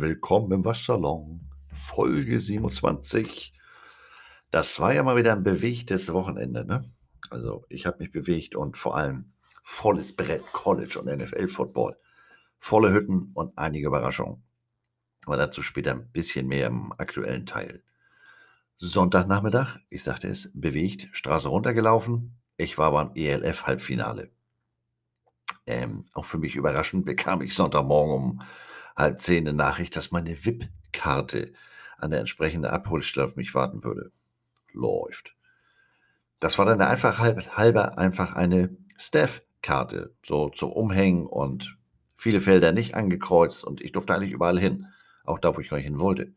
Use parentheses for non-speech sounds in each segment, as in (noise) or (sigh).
Willkommen im Waschsalon, Folge 27. Das war ja mal wieder ein bewegtes Wochenende, ne? Also, ich habe mich bewegt und vor allem volles Brett College und NFL-Football. Volle Hütten und einige Überraschungen. Aber dazu später ein bisschen mehr im aktuellen Teil. Sonntagnachmittag, ich sagte es, bewegt, Straße runtergelaufen. Ich war beim ELF-Halbfinale. Ähm, auch für mich überraschend bekam ich Sonntagmorgen um eine Nachricht, dass meine VIP-Karte an der entsprechenden Abholstelle auf mich warten würde. Läuft. Das war dann einfach halb, halber einfach eine Staff-Karte, so zum Umhängen und viele Felder nicht angekreuzt und ich durfte eigentlich überall hin, auch da, wo ich gar nicht hin wollte.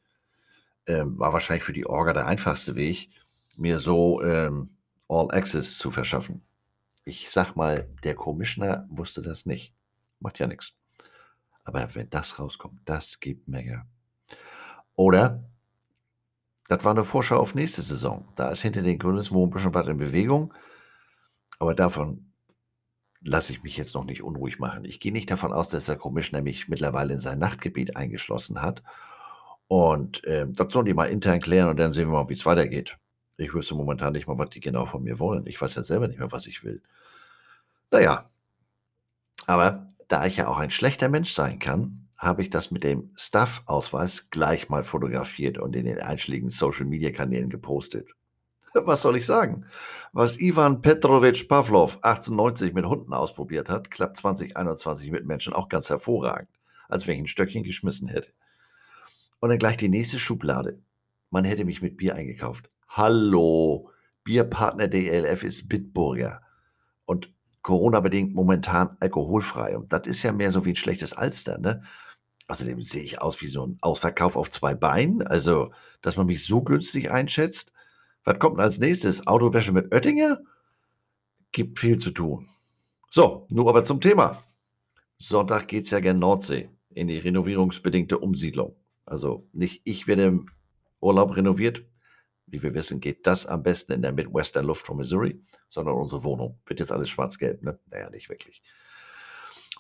Ähm, war wahrscheinlich für die Orga der einfachste Weg, mir so ähm, All Access zu verschaffen. Ich sag mal, der Commissioner wusste das nicht. Macht ja nichts. Aber wenn das rauskommt, das gibt Menge. Oder, das war eine Vorschau auf nächste Saison. Da ist hinter den Gründungswohn ein bisschen was in Bewegung. Aber davon lasse ich mich jetzt noch nicht unruhig machen. Ich gehe nicht davon aus, dass der Commissioner mich mittlerweile in sein Nachtgebiet eingeschlossen hat. Und äh, das sollen die mal intern klären und dann sehen wir mal, wie es weitergeht. Ich wüsste momentan nicht mal, was die genau von mir wollen. Ich weiß ja selber nicht mehr, was ich will. Naja, aber da ich ja auch ein schlechter Mensch sein kann, habe ich das mit dem Staff-Ausweis gleich mal fotografiert und in den einschlägigen Social-Media-Kanälen gepostet. (laughs) Was soll ich sagen? Was Ivan Petrovich Pavlov 1890 mit Hunden ausprobiert hat, klappt 2021 mit Menschen auch ganz hervorragend, als wenn ich ein Stöckchen geschmissen hätte. Und dann gleich die nächste Schublade. Man hätte mich mit Bier eingekauft. Hallo, Bierpartner der ELF ist Bitburger. Und Corona-bedingt momentan alkoholfrei. Und das ist ja mehr so wie ein schlechtes Alster, ne? Außerdem sehe ich aus wie so ein Ausverkauf auf zwei Beinen. Also, dass man mich so günstig einschätzt. Was kommt als nächstes? Autowäsche mit Oettinger? Gibt viel zu tun. So, nur aber zum Thema. Sonntag geht es ja gern Nordsee in die renovierungsbedingte Umsiedlung. Also nicht ich werde im Urlaub renoviert, wie wir wissen, geht das am besten in der Midwestern Luft von Missouri, sondern unsere Wohnung. Wird jetzt alles schwarz-gelb, ne? Naja, nicht wirklich.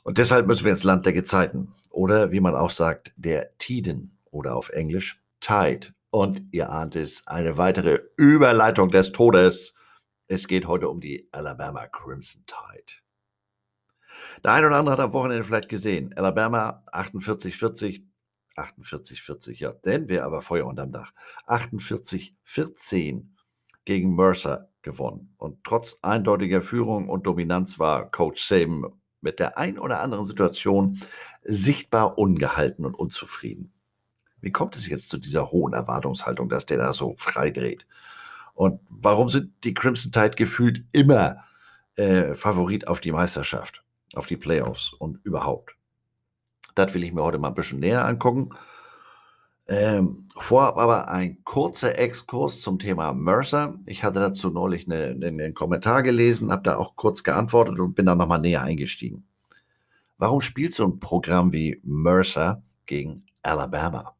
Und deshalb müssen wir ins Land der Gezeiten. Oder wie man auch sagt, der Tiden oder auf Englisch Tide. Und ihr ahnt es, eine weitere Überleitung des Todes. Es geht heute um die Alabama Crimson Tide. Der eine oder andere hat am Wochenende vielleicht gesehen. Alabama 48-40 48, 40, ja. Denn wir aber Feuer unterm Dach. 48, 14 gegen Mercer gewonnen. Und trotz eindeutiger Führung und Dominanz war Coach Saban mit der ein oder anderen Situation sichtbar ungehalten und unzufrieden. Wie kommt es jetzt zu dieser hohen Erwartungshaltung, dass der da so frei dreht? Und warum sind die Crimson Tide gefühlt immer äh, Favorit auf die Meisterschaft, auf die Playoffs und überhaupt? Das will ich mir heute mal ein bisschen näher angucken. Ähm, vorab aber ein kurzer Exkurs zum Thema Mercer. Ich hatte dazu neulich eine, einen Kommentar gelesen, habe da auch kurz geantwortet und bin da nochmal näher eingestiegen. Warum spielt so ein Programm wie Mercer gegen Alabama?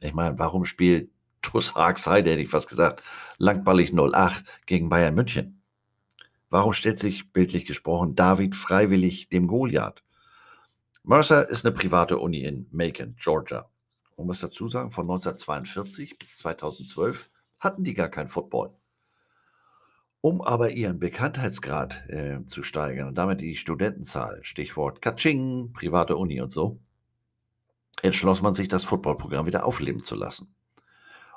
Ich meine, warum spielt Tuss Harksheide, hätte ich fast gesagt, langballig 08 gegen Bayern München? Warum stellt sich bildlich gesprochen David freiwillig dem Goliath? Mercer ist eine private Uni in Macon, Georgia. Man muss dazu sagen, von 1942 bis 2012 hatten die gar keinen Football. Um aber ihren Bekanntheitsgrad äh, zu steigern und damit die Studentenzahl, Stichwort Katsching, private Uni und so, entschloss man sich, das Footballprogramm wieder aufleben zu lassen.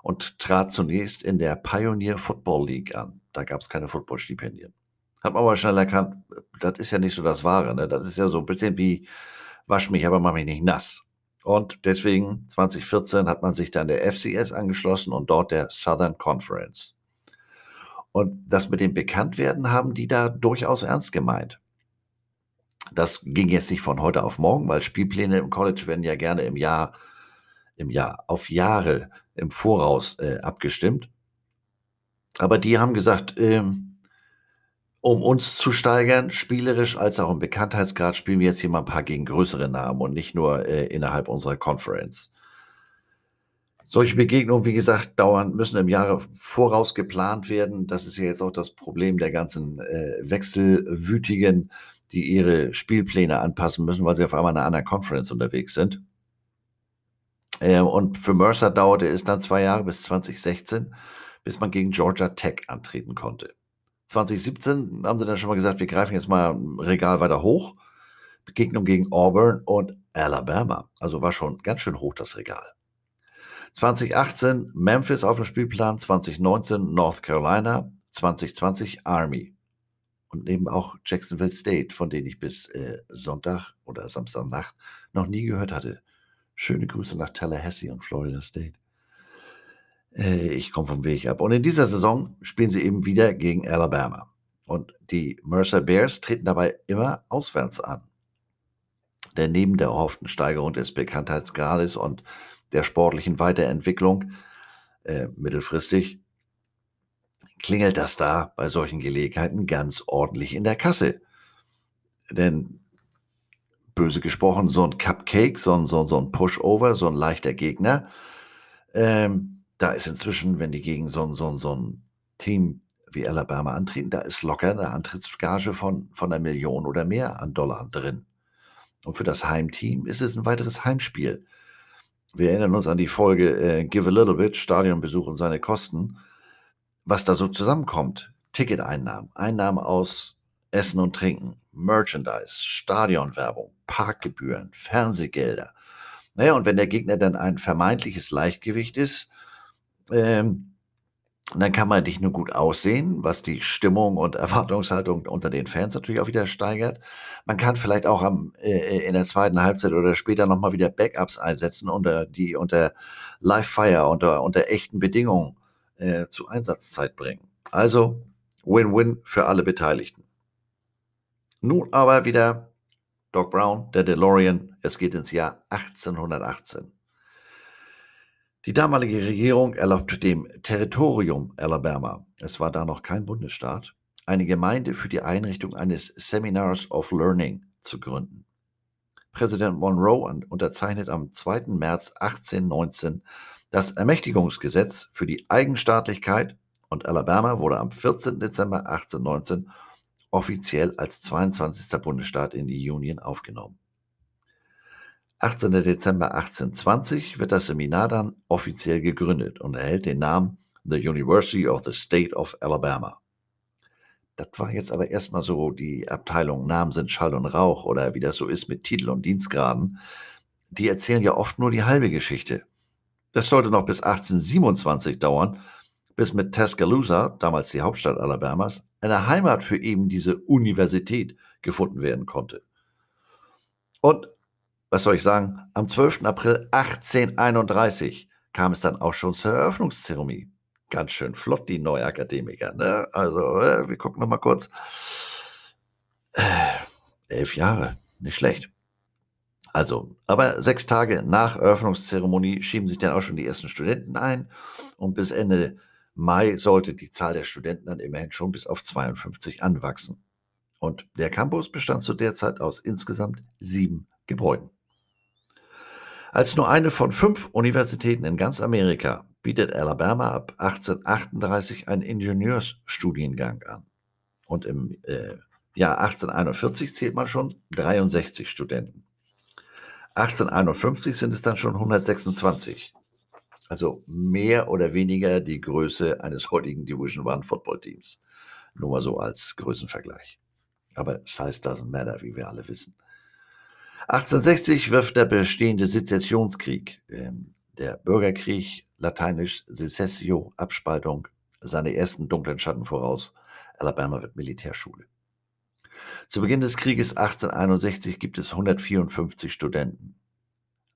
Und trat zunächst in der Pioneer Football League an. Da gab es keine Footballstipendien. Hat man aber schnell erkannt, das ist ja nicht so das Wahre. Ne? Das ist ja so ein bisschen wie wasch mich, aber mach mich nicht nass. Und deswegen 2014 hat man sich dann der FCS angeschlossen und dort der Southern Conference. Und das mit dem Bekanntwerden haben die da durchaus ernst gemeint. Das ging jetzt nicht von heute auf morgen, weil Spielpläne im College werden ja gerne im Jahr, im Jahr, auf Jahre im Voraus äh, abgestimmt. Aber die haben gesagt, ähm, um uns zu steigern, spielerisch als auch im Bekanntheitsgrad, spielen wir jetzt hier mal ein paar gegen größere Namen und nicht nur äh, innerhalb unserer Conference. Solche Begegnungen, wie gesagt, dauern, müssen im Jahre voraus geplant werden. Das ist ja jetzt auch das Problem der ganzen äh, Wechselwütigen, die ihre Spielpläne anpassen müssen, weil sie auf einmal in einer anderen Conference unterwegs sind. Äh, und für Mercer dauerte es dann zwei Jahre bis 2016, bis man gegen Georgia Tech antreten konnte. 2017 haben sie dann schon mal gesagt, wir greifen jetzt mal ein Regal weiter hoch. Begegnung gegen Auburn und Alabama. Also war schon ganz schön hoch das Regal. 2018 Memphis auf dem Spielplan, 2019 North Carolina, 2020 Army. Und eben auch Jacksonville State, von denen ich bis äh, Sonntag oder Samstagnacht noch nie gehört hatte. Schöne Grüße nach Tallahassee und Florida State. Äh, ich komme vom Weg ab. Und in dieser Saison spielen sie eben wieder gegen Alabama. Und die Mercer Bears treten dabei immer auswärts an. Denn neben der erhofften Steigerung des Bekanntheitsgrades und der sportlichen Weiterentwicklung äh, mittelfristig klingelt das da bei solchen Gelegenheiten ganz ordentlich in der Kasse. Denn böse gesprochen, so ein Cupcake, so ein, so, so ein Pushover, so ein leichter Gegner, ähm, da ist inzwischen, wenn die gegen so, so, so ein Team wie Alabama antreten, da ist locker eine Antrittsgage von, von einer Million oder mehr an Dollar drin. Und für das Heimteam ist es ein weiteres Heimspiel. Wir erinnern uns an die Folge äh, Give a Little Bit, Stadionbesuch und seine Kosten. Was da so zusammenkommt, Ticketeinnahmen, Einnahmen aus Essen und Trinken, Merchandise, Stadionwerbung, Parkgebühren, Fernsehgelder. Naja, und wenn der Gegner dann ein vermeintliches Leichtgewicht ist, ähm, dann kann man nicht nur gut aussehen, was die Stimmung und Erwartungshaltung unter den Fans natürlich auch wieder steigert. Man kann vielleicht auch am, äh, in der zweiten Halbzeit oder später nochmal wieder Backups einsetzen, unter, die unter Live-Fire, unter, unter echten Bedingungen äh, zu Einsatzzeit bringen. Also Win-Win für alle Beteiligten. Nun aber wieder Doc Brown, der DeLorean. Es geht ins Jahr 1818. Die damalige Regierung erlaubte dem Territorium Alabama, es war da noch kein Bundesstaat, eine Gemeinde für die Einrichtung eines Seminars of Learning zu gründen. Präsident Monroe unterzeichnet am 2. März 1819 das Ermächtigungsgesetz für die Eigenstaatlichkeit und Alabama wurde am 14. Dezember 1819 offiziell als 22. Bundesstaat in die Union aufgenommen. 18. Dezember 1820 wird das Seminar dann offiziell gegründet und erhält den Namen The University of the State of Alabama. Das war jetzt aber erstmal so die Abteilung Namen sind Schall und Rauch oder wie das so ist mit Titel und Dienstgraden. Die erzählen ja oft nur die halbe Geschichte. Das sollte noch bis 1827 dauern, bis mit Tuscaloosa, damals die Hauptstadt Alabamas, eine Heimat für eben diese Universität gefunden werden konnte. Und was soll ich sagen, am 12. April 1831 kam es dann auch schon zur Eröffnungszeremonie. Ganz schön flott, die Neuakademiker. Ne? Also, äh, wir gucken noch mal kurz. Äh, elf Jahre, nicht schlecht. Also, aber sechs Tage nach Eröffnungszeremonie schieben sich dann auch schon die ersten Studenten ein. Und bis Ende Mai sollte die Zahl der Studenten dann immerhin schon bis auf 52 anwachsen. Und der Campus bestand zu der Zeit aus insgesamt sieben Gebäuden. Als nur eine von fünf Universitäten in ganz Amerika bietet Alabama ab 1838 einen Ingenieursstudiengang an. Und im äh, Jahr 1841 zählt man schon 63 Studenten. 1851 sind es dann schon 126. Also mehr oder weniger die Größe eines heutigen Division One Football Teams. Nur mal so als Größenvergleich. Aber size doesn't matter, wie wir alle wissen. 1860 wirft der bestehende Sezessionskrieg, ähm, der Bürgerkrieg, lateinisch Secessio, Abspaltung, seine ersten dunklen Schatten voraus. Alabama wird Militärschule. Zu Beginn des Krieges 1861 gibt es 154 Studenten.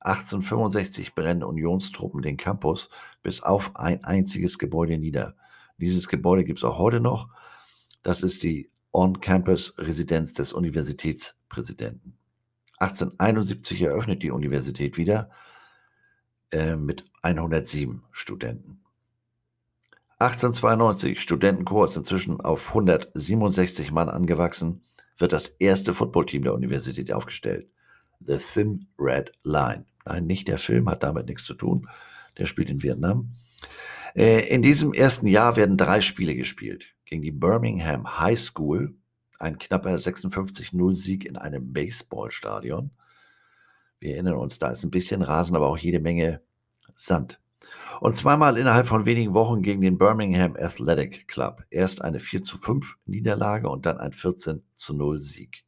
1865 brennen Unionstruppen den Campus bis auf ein einziges Gebäude nieder. Dieses Gebäude gibt es auch heute noch. Das ist die On-Campus-Residenz des Universitätspräsidenten. 1871 eröffnet die Universität wieder äh, mit 107 Studenten. 1892, Studentenchor ist inzwischen auf 167 Mann angewachsen, wird das erste Footballteam der Universität aufgestellt. The Thin Red Line. Nein, nicht der Film, hat damit nichts zu tun. Der spielt in Vietnam. Äh, in diesem ersten Jahr werden drei Spiele gespielt. Gegen die Birmingham High School, ein knapper 56-0-Sieg in einem Baseballstadion. Wir erinnern uns, da ist ein bisschen Rasen, aber auch jede Menge Sand. Und zweimal innerhalb von wenigen Wochen gegen den Birmingham Athletic Club. Erst eine 4 zu 5 Niederlage und dann ein 14 zu 0 Sieg.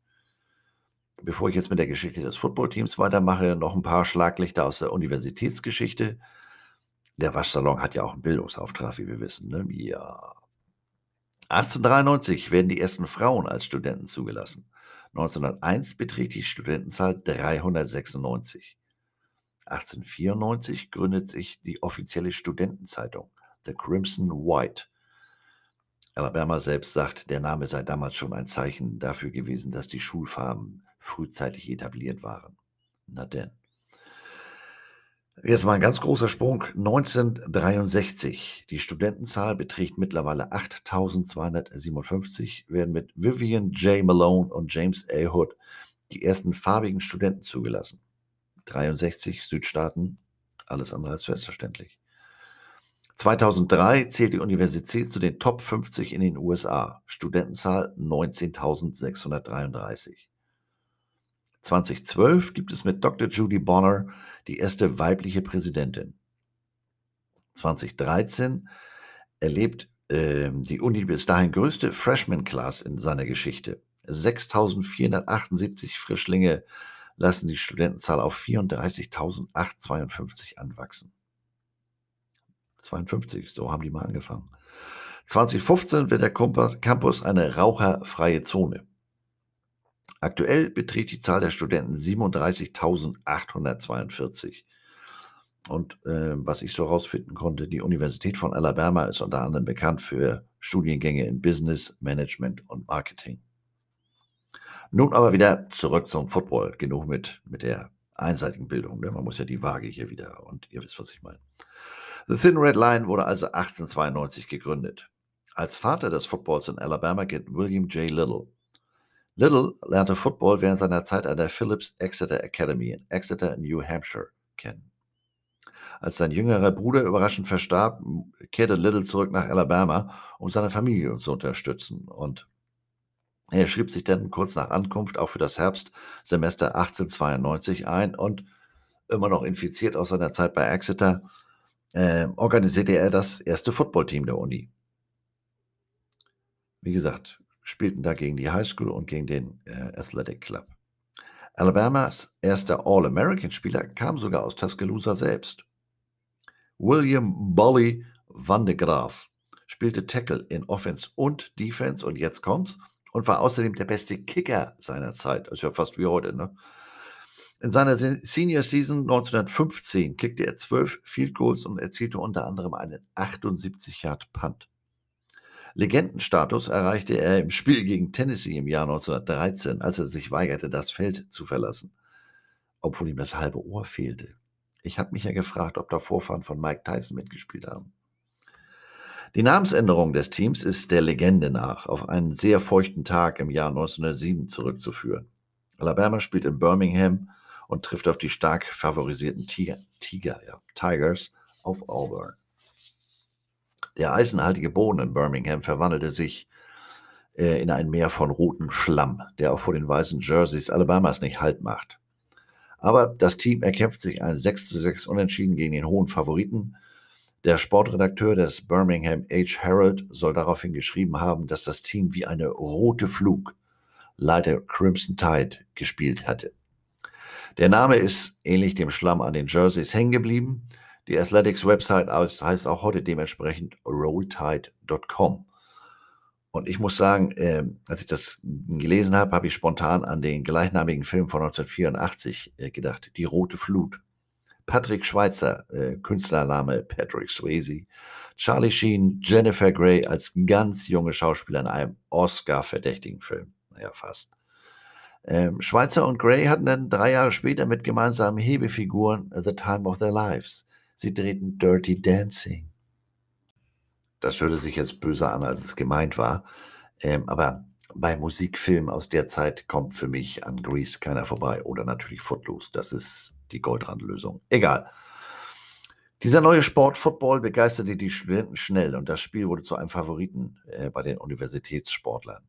Bevor ich jetzt mit der Geschichte des Footballteams weitermache, noch ein paar Schlaglichter aus der Universitätsgeschichte. Der Waschsalon hat ja auch einen Bildungsauftrag, wie wir wissen. Ne? Ja. 1893 werden die ersten Frauen als Studenten zugelassen. 1901 beträgt die Studentenzahl 396. 1894 gründet sich die offizielle Studentenzeitung, The Crimson White. Alabama selbst sagt, der Name sei damals schon ein Zeichen dafür gewesen, dass die Schulfarben frühzeitig etabliert waren. Na denn. Jetzt mal ein ganz großer Sprung. 1963. Die Studentenzahl beträgt mittlerweile 8257, werden mit Vivian J. Malone und James A. Hood die ersten farbigen Studenten zugelassen. 63 Südstaaten, alles andere als selbstverständlich. 2003 zählt die Universität zu den Top 50 in den USA. Studentenzahl 19.633. 2012 gibt es mit Dr. Judy Bonner die erste weibliche Präsidentin. 2013 erlebt äh, die Uni bis dahin größte Freshman Class in seiner Geschichte. 6.478 Frischlinge lassen die Studentenzahl auf 34.852 anwachsen. 52, so haben die mal angefangen. 2015 wird der Campus eine raucherfreie Zone. Aktuell beträgt die Zahl der Studenten 37.842. Und äh, was ich so herausfinden konnte, die Universität von Alabama ist unter anderem bekannt für Studiengänge in Business, Management und Marketing. Nun aber wieder zurück zum Football. Genug mit, mit der einseitigen Bildung. Ne? Man muss ja die Waage hier wieder, und ihr wisst, was ich meine. The Thin Red Line wurde also 1892 gegründet. Als Vater des Footballs in Alabama gilt William J. Little. Little lernte Football während seiner Zeit an der Phillips Exeter Academy in Exeter, New Hampshire kennen. Als sein jüngerer Bruder überraschend verstarb, kehrte Little zurück nach Alabama, um seine Familie zu unterstützen. Und er schrieb sich dann kurz nach Ankunft auch für das Herbstsemester 1892 ein und immer noch infiziert aus seiner Zeit bei Exeter, äh, organisierte er das erste Footballteam der Uni. Wie gesagt, spielten da gegen die High School und gegen den äh, Athletic Club. Alabamas erster All-American-Spieler kam sogar aus Tuscaloosa selbst. William Bolly van de Graaf spielte Tackle in Offense und Defense und jetzt kommt's und war außerdem der beste Kicker seiner Zeit. Ist ja fast wie heute, ne? In seiner Senior Season 1915 kickte er zwölf Field Goals und erzielte unter anderem einen 78 Yard Punt. Legendenstatus erreichte er im Spiel gegen Tennessee im Jahr 1913, als er sich weigerte, das Feld zu verlassen, obwohl ihm das halbe Ohr fehlte. Ich habe mich ja gefragt, ob da Vorfahren von Mike Tyson mitgespielt haben. Die Namensänderung des Teams ist der Legende nach auf einen sehr feuchten Tag im Jahr 1907 zurückzuführen. Alabama spielt in Birmingham und trifft auf die stark favorisierten Tiger, Tiger ja, Tigers auf Auburn. Der eisenhaltige Boden in Birmingham verwandelte sich äh, in ein Meer von rotem Schlamm, der auch vor den weißen Jerseys Alabamas nicht Halt macht. Aber das Team erkämpft sich ein 6 zu 6 Unentschieden gegen den hohen Favoriten. Der Sportredakteur des Birmingham Age Herald soll daraufhin geschrieben haben, dass das Team wie eine rote Flug leider Crimson Tide gespielt hatte. Der Name ist ähnlich dem Schlamm an den Jerseys hängen geblieben. Die Athletics Website heißt auch heute dementsprechend rolltide.com. Und ich muss sagen, äh, als ich das gelesen habe, habe ich spontan an den gleichnamigen Film von 1984 äh, gedacht, Die Rote Flut. Patrick Schweitzer, äh, Künstlername Patrick Swayze, Charlie Sheen, Jennifer Grey als ganz junge Schauspieler in einem Oscar-verdächtigen Film. Naja, fast. Ähm, Schweitzer und Grey hatten dann drei Jahre später mit gemeinsamen Hebefiguren The Time of Their Lives Sie drehten Dirty Dancing. Das hörte sich jetzt böser an, als es gemeint war. Ähm, aber bei Musikfilmen aus der Zeit kommt für mich an Grease keiner vorbei. Oder natürlich Footloose. Das ist die Goldrandlösung. Egal. Dieser neue Sport Football begeisterte die Studenten schnell und das Spiel wurde zu einem Favoriten äh, bei den Universitätssportlern.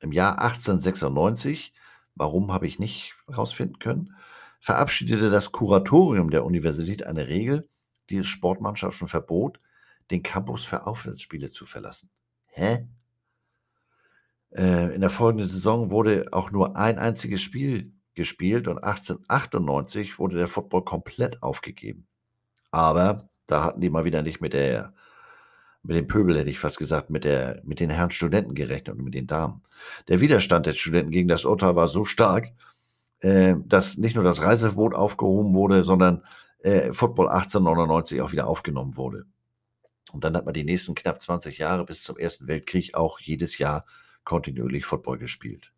Im Jahr 1896, warum habe ich nicht herausfinden können, verabschiedete das Kuratorium der Universität eine Regel, die Sportmannschaften verbot, den Campus für Aufwärtsspiele zu verlassen. Hä? Äh, in der folgenden Saison wurde auch nur ein einziges Spiel gespielt und 1898 wurde der Football komplett aufgegeben. Aber da hatten die mal wieder nicht mit der mit dem Pöbel hätte ich fast gesagt, mit, der, mit den Herren Studenten gerechnet und mit den Damen. Der Widerstand der Studenten gegen das Urteil war so stark, äh, dass nicht nur das Reiseverbot aufgehoben wurde, sondern äh, Football 1899 auch wieder aufgenommen wurde. Und dann hat man die nächsten knapp 20 Jahre bis zum Ersten Weltkrieg auch jedes Jahr kontinuierlich Football gespielt.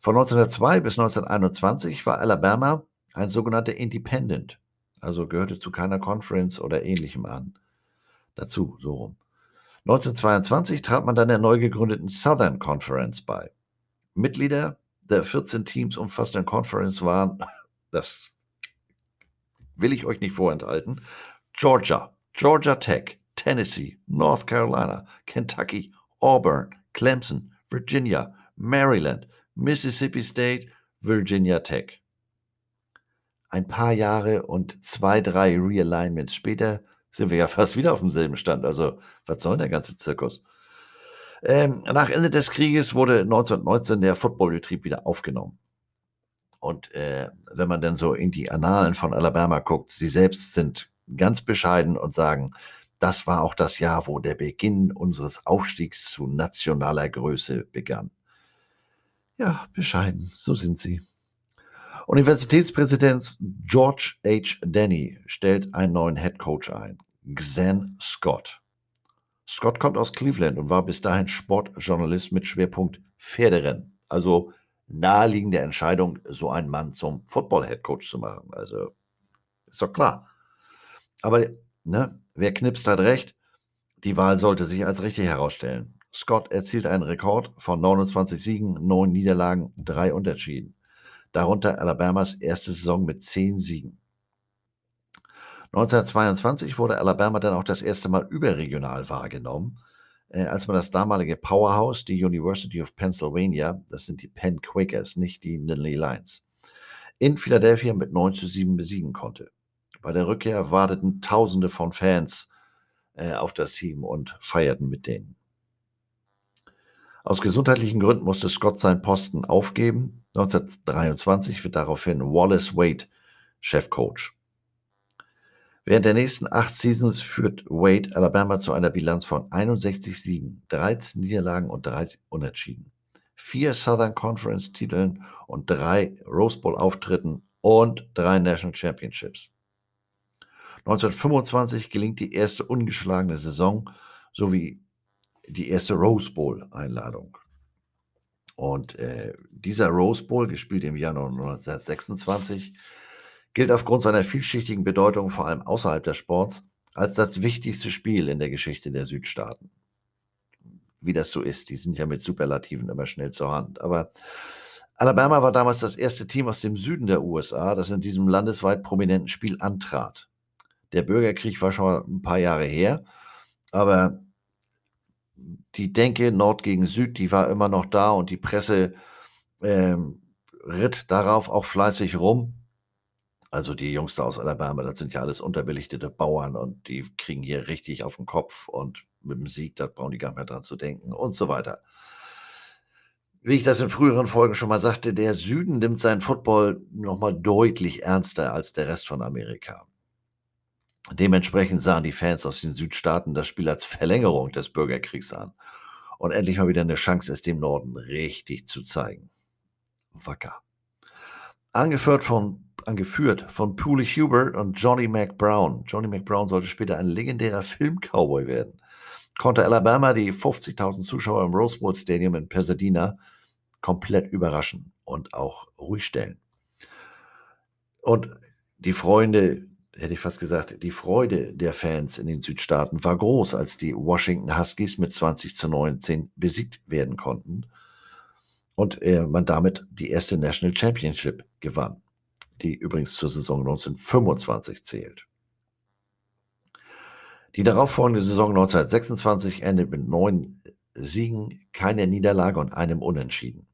Von 1902 bis 1921 war Alabama ein sogenannter Independent, also gehörte zu keiner Conference oder ähnlichem an. Dazu, so rum. 1922 trat man dann der neu gegründeten Southern Conference bei. Mitglieder der 14 Teams umfassten Conference waren, das will ich euch nicht vorenthalten, Georgia, Georgia Tech, Tennessee, North Carolina, Kentucky, Auburn, Clemson, Virginia, Maryland, Mississippi State, Virginia Tech. Ein paar Jahre und zwei, drei Realignments später sind wir ja (laughs) fast wieder auf demselben Stand. Also, was soll der ganze Zirkus? Ähm, nach Ende des Krieges wurde 1919 der Footballbetrieb wieder aufgenommen. Und äh, wenn man dann so in die Annalen von Alabama guckt, sie selbst sind ganz bescheiden und sagen, das war auch das Jahr, wo der Beginn unseres Aufstiegs zu nationaler Größe begann. Ja, bescheiden, so sind sie. Universitätspräsident George H. Denny stellt einen neuen Head Coach ein, Xan Scott. Scott kommt aus Cleveland und war bis dahin Sportjournalist mit Schwerpunkt Pferderennen. Also naheliegende Entscheidung, so einen Mann zum Football-Head Coach zu machen. Also ist doch klar. Aber ne, wer knipst hat recht? Die Wahl sollte sich als richtig herausstellen. Scott erzielt einen Rekord von 29 Siegen, 9 Niederlagen, 3 Unterschieden. Darunter Alabamas erste Saison mit 10 Siegen. 1922 wurde Alabama dann auch das erste Mal überregional wahrgenommen, als man das damalige Powerhouse, die University of Pennsylvania, das sind die Penn Quakers, nicht die Nittany Lions, in Philadelphia mit 9 zu 7 besiegen konnte. Bei der Rückkehr warteten Tausende von Fans äh, auf das Team und feierten mit denen. Aus gesundheitlichen Gründen musste Scott seinen Posten aufgeben. 1923 wird daraufhin Wallace Wade Chefcoach. Während der nächsten acht Seasons führt Wade Alabama zu einer Bilanz von 61 Siegen, 13 Niederlagen und 3 Unentschieden. Vier Southern Conference Titeln und drei Rose Bowl Auftritten und drei National Championships. 1925 gelingt die erste ungeschlagene Saison sowie die erste Rose Bowl Einladung. Und äh, dieser Rose Bowl, gespielt im Januar 1926, gilt aufgrund seiner vielschichtigen Bedeutung vor allem außerhalb des Sports als das wichtigste Spiel in der Geschichte der Südstaaten. Wie das so ist, die sind ja mit Superlativen immer schnell zur Hand. Aber Alabama war damals das erste Team aus dem Süden der USA, das in diesem landesweit prominenten Spiel antrat. Der Bürgerkrieg war schon ein paar Jahre her, aber die Denke Nord gegen Süd, die war immer noch da und die Presse ähm, ritt darauf auch fleißig rum. Also die Jungs da aus Alabama, das sind ja alles unterbelichtete Bauern und die kriegen hier richtig auf den Kopf und mit dem Sieg, da brauchen die gar nicht mehr dran zu denken und so weiter. Wie ich das in früheren Folgen schon mal sagte, der Süden nimmt seinen Football nochmal deutlich ernster als der Rest von Amerika. Dementsprechend sahen die Fans aus den Südstaaten das Spiel als Verlängerung des Bürgerkriegs an und endlich mal wieder eine Chance, es dem Norden richtig zu zeigen. Wacker. Angeführt von, angeführt von Pooley Hubert und Johnny McBrown. Johnny McBrown sollte später ein legendärer Film-Cowboy werden. Konnte Alabama die 50.000 Zuschauer im Rose Bowl Stadium in Pasadena komplett überraschen und auch ruhig stellen. Und die Freunde hätte ich fast gesagt, die Freude der Fans in den Südstaaten war groß, als die Washington Huskies mit 20 zu 19 besiegt werden konnten und äh, man damit die erste National Championship gewann, die übrigens zur Saison 1925 zählt. Die darauffolgende Saison 1926 endet mit neun Siegen, keiner Niederlage und einem Unentschieden.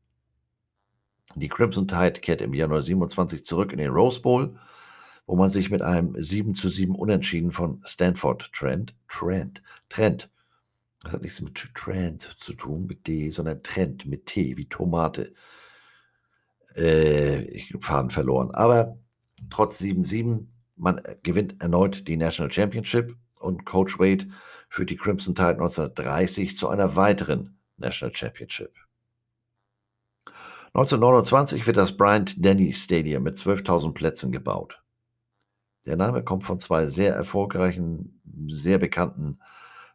Die Crimson Tide kehrt im Januar 27 zurück in den Rose Bowl wo man sich mit einem 7 zu 7 Unentschieden von Stanford Trent, Trent, Trent, das hat nichts mit Trent zu tun, mit D, sondern Trent mit T, wie Tomate. Äh, ich Faden verloren. Aber trotz 7-7, man gewinnt erneut die National Championship und Coach Wade führt die Crimson Tide 1930 zu einer weiteren National Championship. 1929 wird das Bryant Denny Stadium mit 12.000 Plätzen gebaut. Der Name kommt von zwei sehr erfolgreichen, sehr bekannten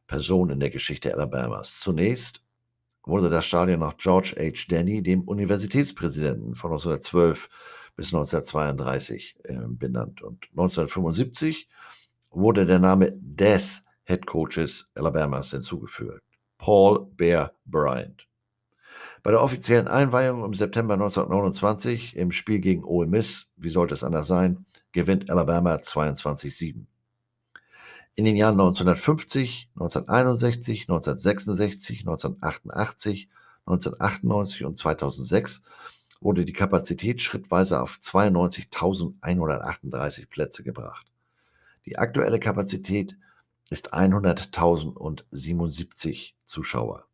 Personen in der Geschichte Alabamas. Zunächst wurde das Stadion nach George H. Denny, dem Universitätspräsidenten von 1912 bis 1932 äh, benannt. Und 1975 wurde der Name des Head Coaches Alabamas hinzugefügt. Paul Bear Bryant. Bei der offiziellen Einweihung im September 1929 im Spiel gegen Ole Miss, wie sollte es anders sein, gewinnt Alabama 22-7. In den Jahren 1950, 1961, 1966, 1988, 1998 und 2006 wurde die Kapazität schrittweise auf 92.138 Plätze gebracht. Die aktuelle Kapazität ist 100.077 Zuschauer.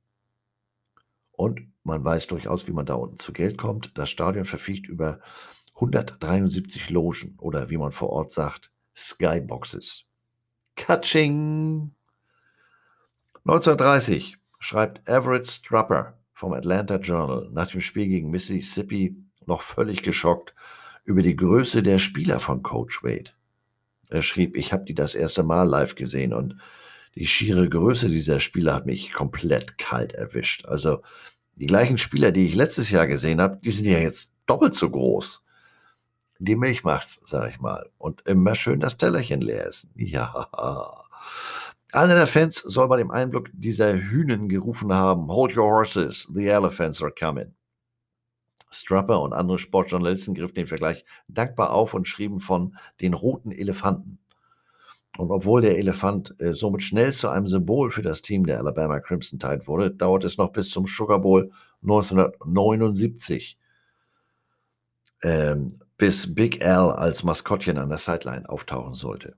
Und man weiß durchaus, wie man da unten zu Geld kommt. Das Stadion verfügt über 173 Logen oder wie man vor Ort sagt, Skyboxes. Katsching! 1930 schreibt Everett Strapper vom Atlanta Journal nach dem Spiel gegen Mississippi noch völlig geschockt über die Größe der Spieler von Coach Wade. Er schrieb, ich habe die das erste Mal live gesehen und die schiere Größe dieser Spieler hat mich komplett kalt erwischt. Also die gleichen Spieler, die ich letztes Jahr gesehen habe, die sind ja jetzt doppelt so groß. Die Milch macht's, sag ich mal. Und immer schön das Tellerchen leer essen. Ja. Einer der Fans soll bei dem Einblick dieser Hühnen gerufen haben, Hold your horses, the elephants are coming. Strapper und andere Sportjournalisten griffen den Vergleich dankbar auf und schrieben von den roten Elefanten. Und obwohl der Elefant äh, somit schnell zu einem Symbol für das Team der Alabama Crimson Tide wurde, dauert es noch bis zum Sugar Bowl 1979, ähm, bis Big Al als Maskottchen an der Sideline auftauchen sollte.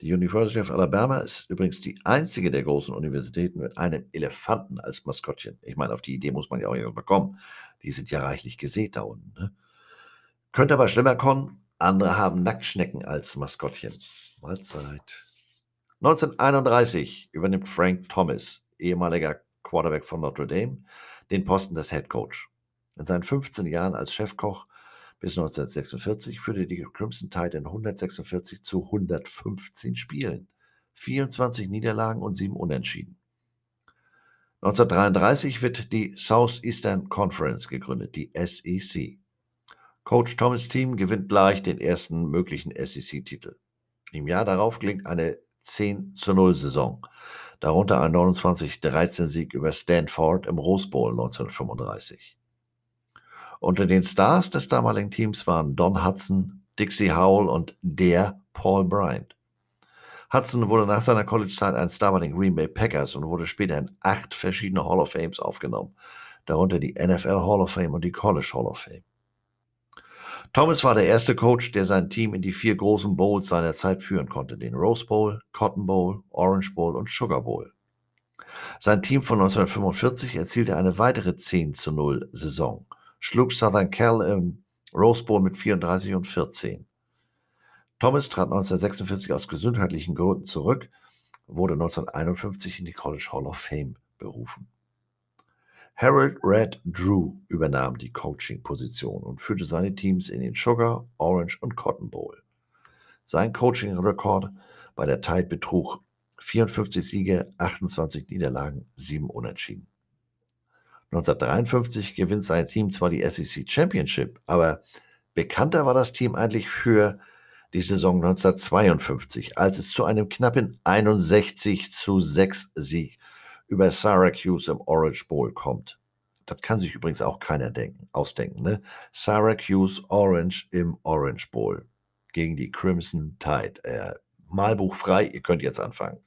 Die University of Alabama ist übrigens die einzige der großen Universitäten mit einem Elefanten als Maskottchen. Ich meine, auf die Idee muss man ja auch irgendwann kommen. Die sind ja reichlich gesät da unten. Ne? Könnte aber schlimmer kommen. Andere haben Nacktschnecken als Maskottchen. Mahlzeit. 1931 übernimmt Frank Thomas, ehemaliger Quarterback von Notre Dame, den Posten des Head Coach. In seinen 15 Jahren als Chefkoch bis 1946 führte die Crimson Tide in 146 zu 115 Spielen, 24 Niederlagen und 7 Unentschieden. 1933 wird die Southeastern Conference gegründet, die SEC. Coach Thomas Team gewinnt gleich den ersten möglichen SEC-Titel. Im Jahr darauf gelingt eine 10 zu 0 Saison, darunter ein 29-13-Sieg über Stanford im Rose Bowl 1935. Unter den Stars des damaligen Teams waren Don Hudson, Dixie Howell und der Paul Bryant. Hudson wurde nach seiner College-Zeit ein Star bei den Green Bay Packers und wurde später in acht verschiedene Hall of Fames aufgenommen, darunter die NFL Hall of Fame und die College Hall of Fame. Thomas war der erste Coach, der sein Team in die vier großen Bowls seiner Zeit führen konnte: den Rose Bowl, Cotton Bowl, Orange Bowl und Sugar Bowl. Sein Team von 1945 erzielte eine weitere 10 zu 0 Saison, schlug Southern Cal im Rose Bowl mit 34 und 14. Thomas trat 1946 aus gesundheitlichen Gründen zurück, wurde 1951 in die College Hall of Fame berufen. Harold Red Drew übernahm die Coaching-Position und führte seine Teams in den Sugar, Orange und Cotton Bowl. Sein Coaching-Rekord bei der Tide betrug 54 Siege, 28 Niederlagen, 7 Unentschieden. 1953 gewinnt sein Team zwar die SEC Championship, aber bekannter war das Team eigentlich für die Saison 1952, als es zu einem knappen 61 zu 6 Sieg über Syracuse im Orange Bowl kommt. Das kann sich übrigens auch keiner denken, ausdenken. Ne? Syracuse Orange im Orange Bowl gegen die Crimson Tide. Äh, Malbuch frei, ihr könnt jetzt anfangen.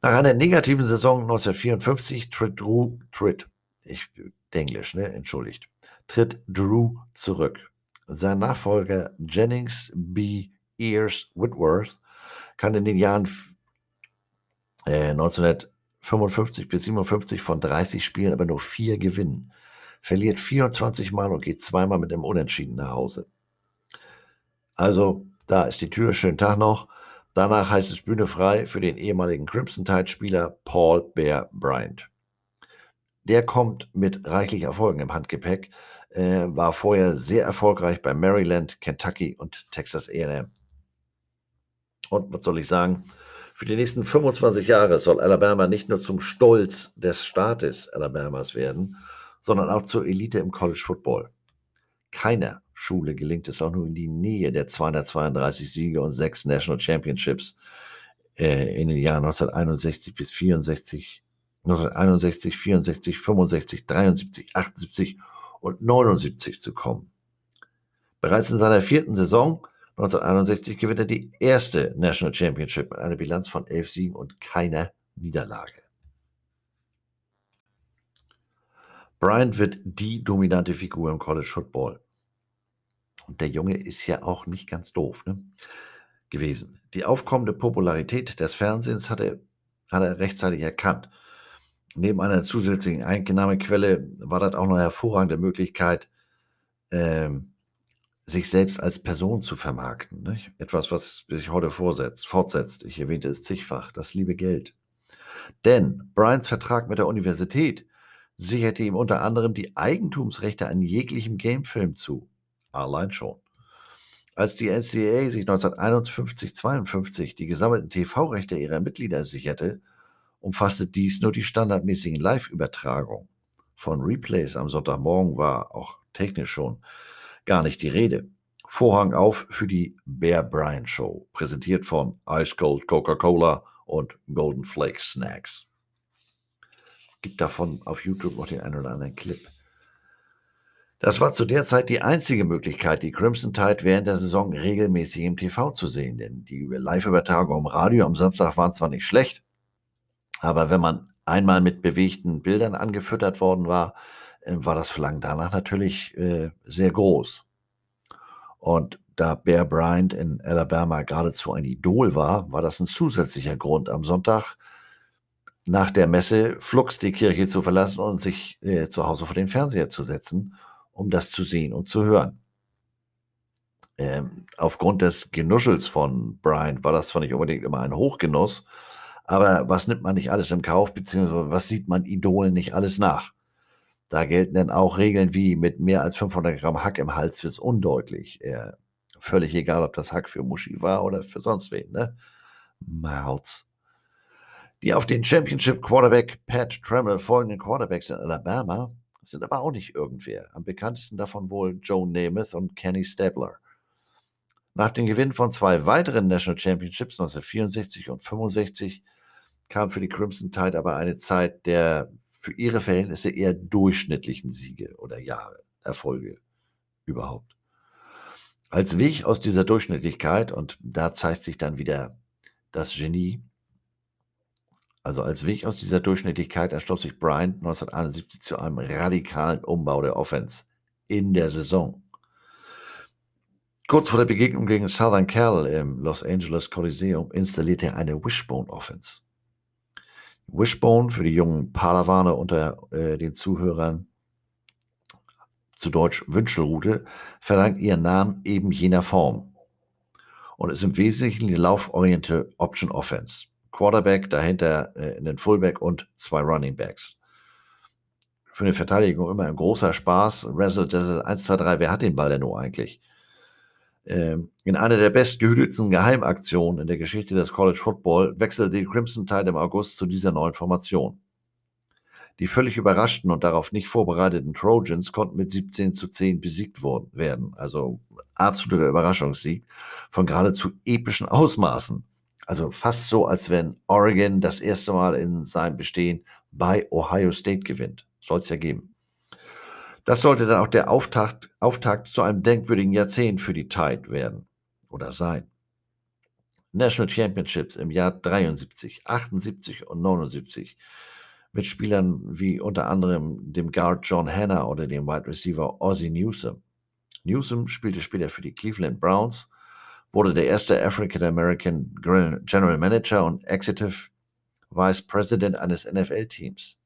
Nach einer negativen Saison 1954 tritt Drew, tritt, ich, Englisch, ne, entschuldigt, tritt Drew zurück. Sein Nachfolger Jennings B. Ears Whitworth kann in den Jahren äh, 1955 bis 57 von 30 Spielen aber nur vier gewinnen, verliert 24 Mal und geht zweimal mit einem Unentschieden nach Hause. Also, da ist die Tür, schönen Tag noch. Danach heißt es Bühne frei für den ehemaligen Crimson Tide-Spieler Paul Bear Bryant. Der kommt mit reichlich Erfolgen im Handgepäck, äh, war vorher sehr erfolgreich bei Maryland, Kentucky und Texas AM. Und was soll ich sagen? Für die nächsten 25 Jahre soll Alabama nicht nur zum Stolz des Staates Alabamas werden, sondern auch zur Elite im College Football. Keiner Schule gelingt es auch nur in die Nähe der 232 Siege und sechs National Championships äh, in den Jahren 1961 bis 64, 1961, 64, 65, 73, 78 und 79 zu kommen. Bereits in seiner vierten Saison 1961 gewinnt er die erste National Championship mit einer Bilanz von 11 Siegen und keiner Niederlage. Bryant wird die dominante Figur im College Football. Und der Junge ist ja auch nicht ganz doof ne? gewesen. Die aufkommende Popularität des Fernsehens hat er, hat er rechtzeitig erkannt. Neben einer zusätzlichen Einnahmequelle war das auch eine hervorragende Möglichkeit, ähm, sich selbst als Person zu vermarkten. Nicht? Etwas, was sich heute vorsetzt, fortsetzt. Ich erwähnte es zigfach, das liebe Geld. Denn Bryans Vertrag mit der Universität sicherte ihm unter anderem die Eigentumsrechte an jeglichem Gamefilm zu. Allein schon. Als die NCAA sich 1951-52 die gesammelten TV-Rechte ihrer Mitglieder sicherte, umfasste dies nur die standardmäßigen Live-Übertragungen. Von Replays am Sonntagmorgen war auch technisch schon gar nicht die Rede. Vorhang auf für die Bear Bryan Show, präsentiert von Ice Cold Coca-Cola und Golden Flake Snacks. Gibt davon auf YouTube noch den einen oder anderen Clip. Das war zu der Zeit die einzige Möglichkeit, die Crimson Tide während der Saison regelmäßig im TV zu sehen, denn die Live-Übertragungen im Radio am Samstag waren zwar nicht schlecht, aber wenn man einmal mit bewegten Bildern angefüttert worden war, äh, war das Verlangen danach natürlich äh, sehr groß. Und da Bear Bryant in Alabama geradezu ein Idol war, war das ein zusätzlicher Grund, am Sonntag nach der Messe flugs die Kirche zu verlassen und sich äh, zu Hause vor den Fernseher zu setzen um das zu sehen und zu hören. Ähm, aufgrund des Genuschels von Brian war das zwar nicht unbedingt immer ein Hochgenuss, aber was nimmt man nicht alles im Kauf, beziehungsweise was sieht man Idolen nicht alles nach? Da gelten dann auch Regeln wie mit mehr als 500 Gramm Hack im Hals wird es undeutlich. Äh, völlig egal, ob das Hack für Muschi war oder für sonst wen, ne? Mouths. Die auf den Championship Quarterback Pat Tremmel folgenden Quarterbacks in Alabama sind aber auch nicht irgendwer. Am bekanntesten davon wohl Joe Namath und Kenny Stabler. Nach dem Gewinn von zwei weiteren National Championships 1964 und 65 kam für die Crimson Tide aber eine Zeit der für ihre Verhältnisse eher durchschnittlichen Siege oder Jahre, Erfolge überhaupt. Als Weg aus dieser Durchschnittlichkeit, und da zeigt sich dann wieder das Genie, also als Weg aus dieser Durchschnittlichkeit entschloss sich Bryant 1971 zu einem radikalen Umbau der Offense in der Saison. Kurz vor der Begegnung gegen Southern Cal im Los Angeles Coliseum installierte er eine Wishbone Offense. Wishbone für die jungen Padawane unter äh, den Zuhörern, zu Deutsch Wünschelrute, verdankt ihren Namen eben jener Form und ist im Wesentlichen die lauforientierte Option Offense. Quarterback, dahinter äh, einen Fullback und zwei Running Backs. Für eine Verteidigung immer ein großer Spaß. Wrestle, das ist 1, 2, 3, wer hat den Ball denn nur eigentlich? Ähm, in einer der bestgehütetsten Geheimaktionen in der Geschichte des College Football wechselte die Crimson Tide im August zu dieser neuen Formation. Die völlig überraschten und darauf nicht vorbereiteten Trojans konnten mit 17 zu 10 besiegt worden, werden. Also absoluter Überraschungssieg von geradezu epischen Ausmaßen. Also fast so, als wenn Oregon das erste Mal in seinem Bestehen bei Ohio State gewinnt. Soll es ja geben. Das sollte dann auch der Auftakt, Auftakt zu einem denkwürdigen Jahrzehnt für die Tide werden oder sein. National Championships im Jahr 73, 78 und 79 mit Spielern wie unter anderem dem Guard John Hanna oder dem Wide Receiver Ozzie Newsom. Newsom spielte später für die Cleveland Browns, wurde der erste African American General Manager und Executive Vice President eines NFL-Teams.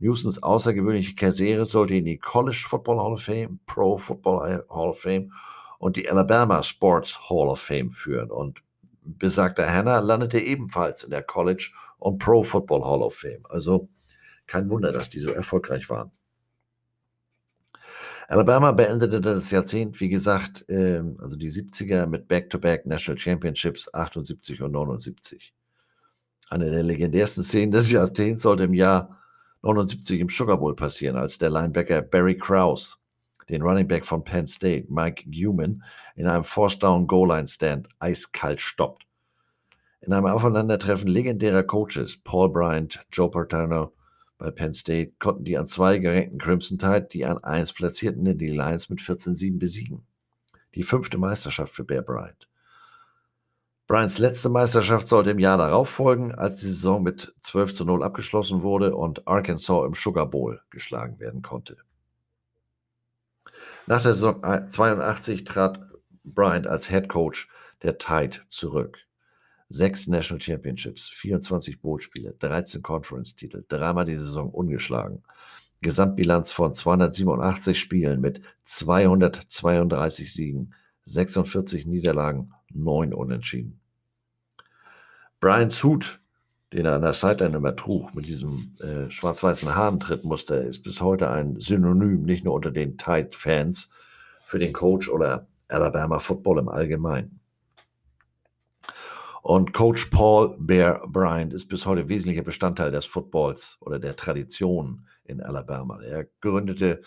Newsons außergewöhnliche Karriere sollte in die College Football Hall of Fame, Pro Football Hall of Fame und die Alabama Sports Hall of Fame führen. Und besagter Hannah landete ebenfalls in der College und Pro Football Hall of Fame. Also kein Wunder, dass die so erfolgreich waren. Alabama beendete das Jahrzehnt, wie gesagt, ähm, also die 70er mit Back-to-Back -back National Championships 78 und 79. Eine der legendärsten Szenen des Jahrzehnts sollte im Jahr 79 im Sugar Bowl passieren, als der Linebacker Barry Krause den Running Back von Penn State, Mike Guman, in einem Force Down Goal Line Stand eiskalt stoppt. In einem Aufeinandertreffen legendärer Coaches, Paul Bryant, Joe Paterno, bei Penn State konnten die an zwei gerankten Crimson Tide die an eins platzierten die Lions mit 14-7 besiegen. Die fünfte Meisterschaft für Bear Bryant. Bryants letzte Meisterschaft sollte im Jahr darauf folgen, als die Saison mit 12 zu 0 abgeschlossen wurde und Arkansas im Sugar Bowl geschlagen werden konnte. Nach der Saison 82 trat Bryant als Head Coach der Tide zurück. Sechs National Championships, 24 Bootspiele, 13 Conference-Titel, dreimal die Saison ungeschlagen. Gesamtbilanz von 287 Spielen mit 232 Siegen, 46 Niederlagen, 9 Unentschieden. Brians Hut, den er an der Sideline immer trug, mit diesem äh, schwarz-weißen Hahntrittmuster, ist bis heute ein Synonym, nicht nur unter den Tide-Fans, für den Coach oder Alabama Football im Allgemeinen. Und Coach Paul Bear Bryant ist bis heute wesentlicher Bestandteil des Footballs oder der Tradition in Alabama. Er gründete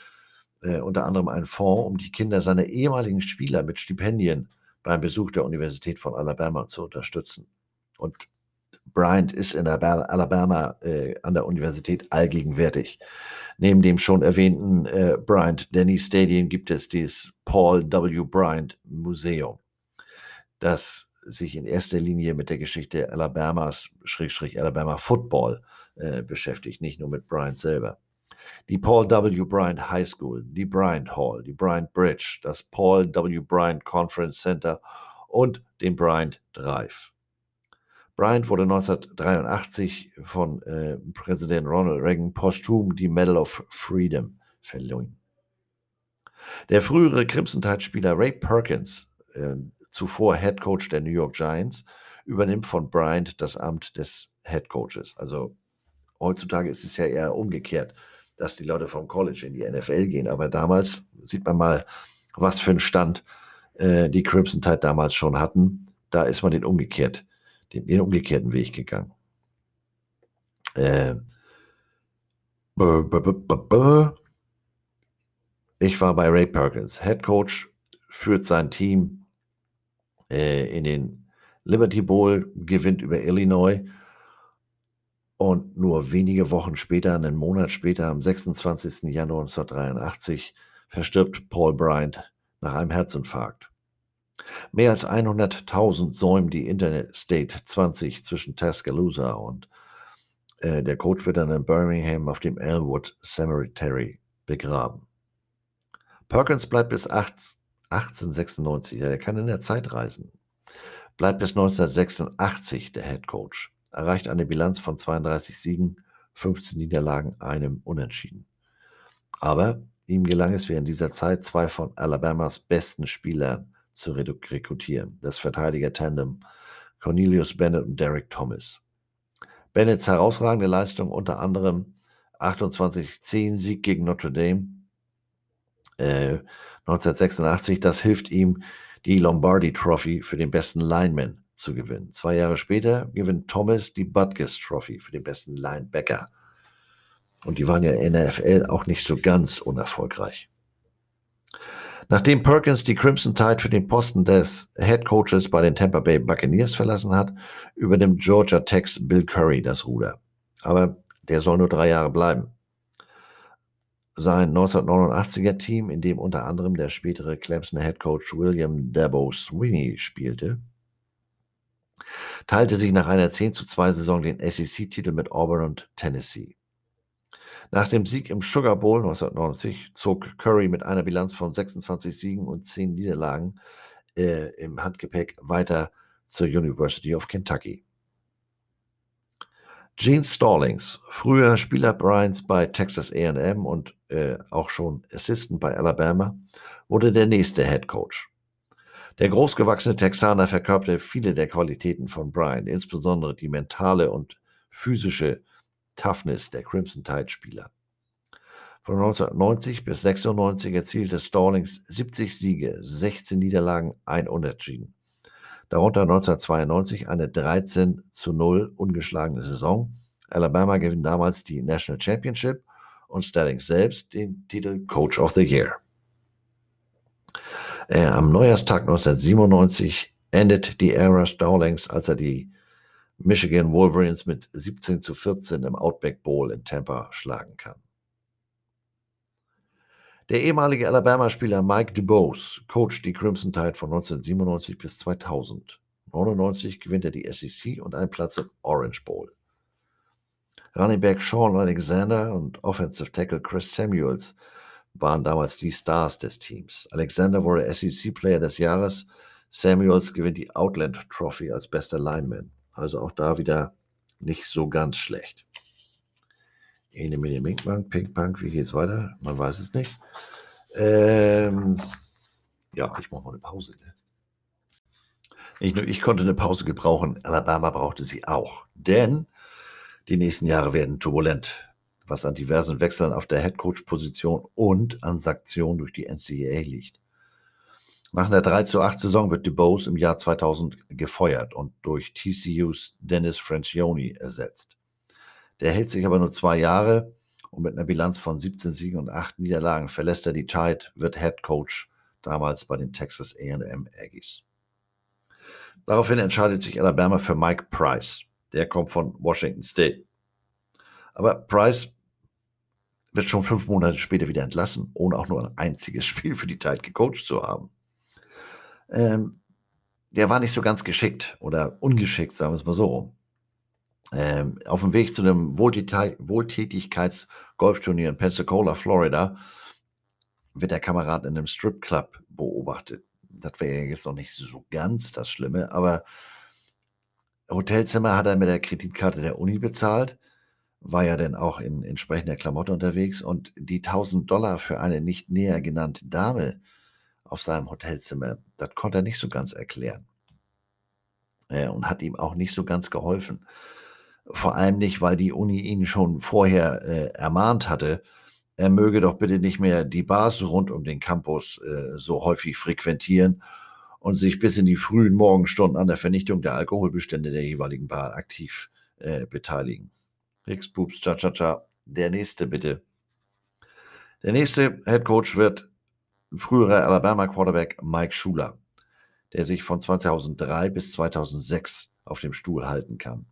äh, unter anderem einen Fonds, um die Kinder seiner ehemaligen Spieler mit Stipendien beim Besuch der Universität von Alabama zu unterstützen. Und Bryant ist in Alabama äh, an der Universität allgegenwärtig. Neben dem schon erwähnten äh, Bryant Denny Stadium gibt es das Paul W. Bryant Museum, das sich in erster Linie mit der Geschichte Alabamas, Schrägstrich Alabama Football äh, beschäftigt, nicht nur mit Bryant selber. Die Paul W. Bryant High School, die Bryant Hall, die Bryant Bridge, das Paul W. Bryant Conference Center und den Bryant Drive. Bryant wurde 1983 von äh, Präsident Ronald Reagan posthum die Medal of Freedom verliehen. Der frühere Crimson Tide-Spieler Ray Perkins äh, zuvor Head Coach der New York Giants, übernimmt von Bryant das Amt des Head Coaches. Also heutzutage ist es ja eher umgekehrt, dass die Leute vom College in die NFL gehen. Aber damals sieht man mal, was für einen Stand äh, die Crimson Tide damals schon hatten. Da ist man den, umgekehrt, den, den umgekehrten Weg gegangen. Äh, ich war bei Ray Perkins. Head Coach führt sein Team äh, in den Liberty Bowl, gewinnt über Illinois. Und nur wenige Wochen später, einen Monat später, am 26. Januar 1983, verstirbt Paul Bryant nach einem Herzinfarkt. Mehr als 100.000 säumen die Interstate 20 zwischen Tuscaloosa und äh, der Coach wird dann in Birmingham auf dem Elwood Cemetery begraben. Perkins bleibt bis 8, 1896, er kann in der Zeit reisen. Bleibt bis 1986 der Head Coach. Erreicht eine Bilanz von 32 Siegen, 15 Niederlagen, einem Unentschieden. Aber ihm gelang es während dieser Zeit, zwei von Alabamas besten Spielern zu rekrutieren. Das Verteidiger-Tandem Cornelius Bennett und Derek Thomas. Bennetts herausragende Leistung unter anderem 28-10 Sieg gegen Notre Dame, äh, 1986. Das hilft ihm, die Lombardi Trophy für den besten Lineman zu gewinnen. Zwei Jahre später gewinnt Thomas die Butkus Trophy für den besten Linebacker. Und die waren ja in der NFL auch nicht so ganz unerfolgreich. Nachdem Perkins die Crimson Tide für den Posten des Head Coaches bei den Tampa Bay Buccaneers verlassen hat, übernimmt Georgia Techs Bill Curry das Ruder. Aber der soll nur drei Jahre bleiben sein 1989er Team, in dem unter anderem der spätere Clemson Head Coach William Dabo Sweeney spielte, teilte sich nach einer 10 zu 2 Saison den SEC-Titel mit Auburn und Tennessee. Nach dem Sieg im Sugar Bowl 1990 zog Curry mit einer Bilanz von 26 Siegen und 10 Niederlagen äh, im Handgepäck weiter zur University of Kentucky. Gene Stallings, früher Spieler Bryans bei Texas AM und äh, auch schon Assistant bei Alabama, wurde der nächste Head Coach. Der großgewachsene Texaner verkörperte viele der Qualitäten von Bryant, insbesondere die mentale und physische Toughness der Crimson Tide-Spieler. Von 1990 bis 96 erzielte Stallings 70 Siege, 16 Niederlagen, ein Unentschieden darunter 1992 eine 13 zu 0 ungeschlagene Saison. Alabama gewinnt damals die National Championship und Stellings selbst den Titel Coach of the Year. Äh, am Neujahrstag 1997 endet die Ära Stallings, als er die Michigan Wolverines mit 17 zu 14 im Outback Bowl in Tampa schlagen kann. Der ehemalige Alabama-Spieler Mike DuBose coacht die Crimson Tide von 1997 bis 2000. 1999 gewinnt er die SEC und einen Platz im Orange Bowl. Running Back Sean Alexander und Offensive Tackle Chris Samuels waren damals die Stars des Teams. Alexander wurde SEC Player des Jahres. Samuels gewinnt die Outland Trophy als bester Lineman. Also auch da wieder nicht so ganz schlecht. Ene, Mene, Mink, Pink, Pink, wie geht's weiter? Man weiß es nicht. Ähm, ja, ich mache mal eine Pause. Ne? Nicht nur ich konnte eine Pause gebrauchen, Alabama brauchte sie auch. Denn die nächsten Jahre werden turbulent, was an diversen Wechseln auf der Headcoach-Position und an Sanktionen durch die NCAA liegt. Nach einer 3 zu 8 Saison wird DuBose im Jahr 2000 gefeuert und durch TCUs Dennis Francioni ersetzt. Der hält sich aber nur zwei Jahre und mit einer Bilanz von 17 Siegen und 8 Niederlagen verlässt er die Tide, wird Head Coach damals bei den Texas AM Aggies. Daraufhin entscheidet sich Alabama für Mike Price. Der kommt von Washington State. Aber Price wird schon fünf Monate später wieder entlassen, ohne auch nur ein einziges (laughs) Spiel für die Tide gecoacht zu haben. Ähm, der war nicht so ganz geschickt oder ungeschickt, sagen wir es mal so rum ähm, auf dem Weg zu einem Wohltätigkeits-Golfturnier in Pensacola, Florida, wird der Kamerad in einem Stripclub beobachtet. Das wäre jetzt noch nicht so ganz das Schlimme, aber Hotelzimmer hat er mit der Kreditkarte der Uni bezahlt, war ja dann auch in entsprechender Klamotte unterwegs und die 1000 Dollar für eine nicht näher genannte Dame auf seinem Hotelzimmer, das konnte er nicht so ganz erklären. Äh, und hat ihm auch nicht so ganz geholfen. Vor allem nicht, weil die Uni ihn schon vorher äh, ermahnt hatte, er möge doch bitte nicht mehr die Bars rund um den Campus äh, so häufig frequentieren und sich bis in die frühen Morgenstunden an der Vernichtung der Alkoholbestände der jeweiligen Bar aktiv äh, beteiligen. Rix, Pups, cha, cha, cha. Der nächste bitte. Der nächste Head Coach wird früherer Alabama Quarterback Mike Schuler, der sich von 2003 bis 2006 auf dem Stuhl halten kann.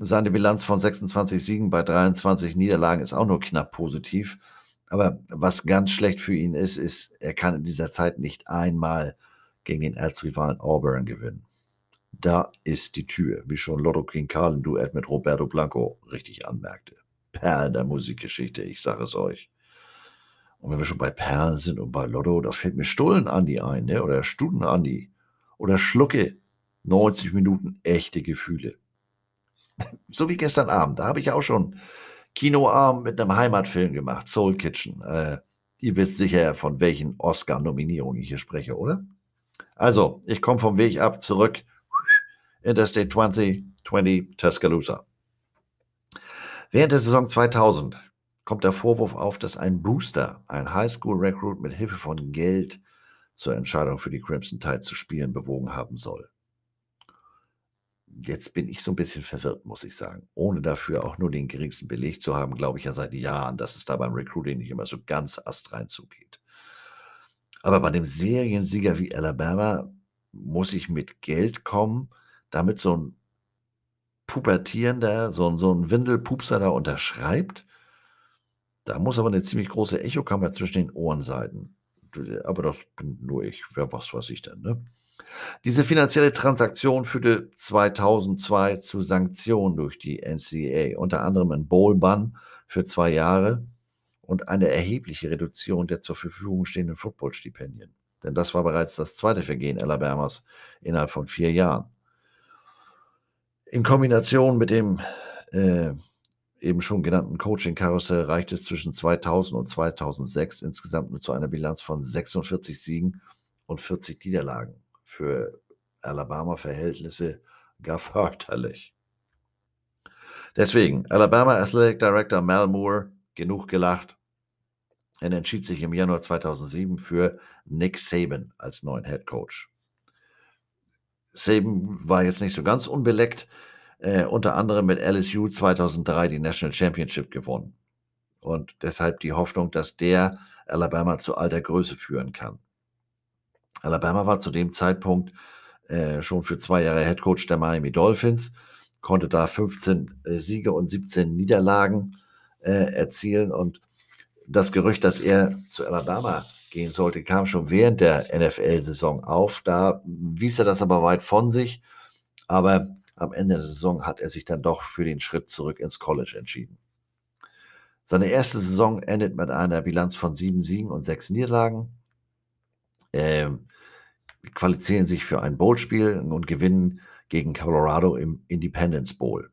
Seine Bilanz von 26 Siegen bei 23 Niederlagen ist auch nur knapp positiv. Aber was ganz schlecht für ihn ist, ist, er kann in dieser Zeit nicht einmal gegen den Erzrivalen Auburn gewinnen. Da ist die Tür, wie schon Lotto King Karl im Duett mit Roberto Blanco richtig anmerkte. Perlen der Musikgeschichte, ich sage es euch. Und wenn wir schon bei Perlen sind und bei Lotto, da fällt mir Stullen Andi ein, ne? oder Studen Andi, oder Schlucke. 90 Minuten echte Gefühle. So wie gestern Abend. Da habe ich auch schon Kinoabend mit einem Heimatfilm gemacht, Soul Kitchen. Äh, ihr wisst sicher, von welchen Oscar-Nominierungen ich hier spreche, oder? Also, ich komme vom Weg ab, zurück. Interstate 20, 20, Tuscaloosa. Während der Saison 2000 kommt der Vorwurf auf, dass ein Booster, ein Highschool-Recruit mit Hilfe von Geld zur Entscheidung für die Crimson Tide zu spielen bewogen haben soll jetzt bin ich so ein bisschen verwirrt, muss ich sagen. Ohne dafür auch nur den geringsten Beleg zu haben, glaube ich ja seit Jahren, dass es da beim Recruiting nicht immer so ganz astrein zugeht. Aber bei dem Seriensieger wie Alabama muss ich mit Geld kommen, damit so ein Pubertierender, so ein, so ein Windelpupser da unterschreibt. Da muss aber eine ziemlich große Echokammer zwischen den Ohren sein. Aber das bin nur ich. Wer was weiß ich denn, ne? Diese finanzielle Transaktion führte 2002 zu Sanktionen durch die NCAA, unter anderem ein Bowl-Bann für zwei Jahre und eine erhebliche Reduktion der zur Verfügung stehenden Footballstipendien. Denn das war bereits das zweite Vergehen Alabamas innerhalb von vier Jahren. In Kombination mit dem äh, eben schon genannten Coaching-Karussell reicht es zwischen 2000 und 2006 insgesamt nur zu einer Bilanz von 46 Siegen und 40 Niederlagen. Für Alabama-Verhältnisse gar (laughs) förderlich. Deswegen, Alabama Athletic Director Mal Moore, genug gelacht. Er entschied sich im Januar 2007 für Nick Saban als neuen Head Coach. Saban war jetzt nicht so ganz unbeleckt, äh, unter anderem mit LSU 2003 die National Championship gewonnen. Und deshalb die Hoffnung, dass der Alabama zu alter Größe führen kann. Alabama war zu dem Zeitpunkt äh, schon für zwei Jahre Head Coach der Miami Dolphins, konnte da 15 äh, Siege und 17 Niederlagen äh, erzielen. Und das Gerücht, dass er zu Alabama gehen sollte, kam schon während der NFL-Saison auf. Da wies er das aber weit von sich. Aber am Ende der Saison hat er sich dann doch für den Schritt zurück ins College entschieden. Seine erste Saison endet mit einer Bilanz von sieben Siegen und sechs Niederlagen. Ähm, qualifizieren sich für ein Bowl-Spiel und gewinnen gegen Colorado im Independence Bowl.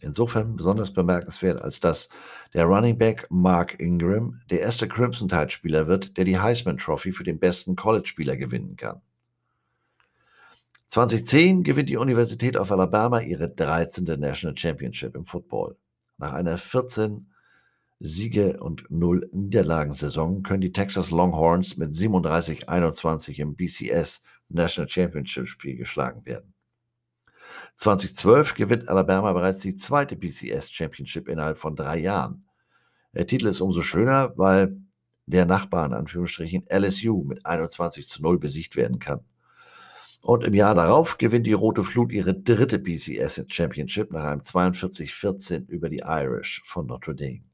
Insofern besonders bemerkenswert, als dass der Running Back Mark Ingram der erste Crimson Tide-Spieler wird, der die Heisman Trophy für den besten College-Spieler gewinnen kann. 2010 gewinnt die Universität of Alabama ihre 13. National Championship im Football. Nach einer 14 Siege und 0 Niederlagensaison können die Texas Longhorns mit 37-21 im BCS National Championship Spiel geschlagen werden. 2012 gewinnt Alabama bereits die zweite BCS Championship innerhalb von drei Jahren. Der Titel ist umso schöner, weil der Nachbar in Anführungsstrichen LSU mit 21 zu 0 besiegt werden kann. Und im Jahr darauf gewinnt die Rote Flut ihre dritte BCS Championship nach einem 42-14 über die Irish von Notre Dame.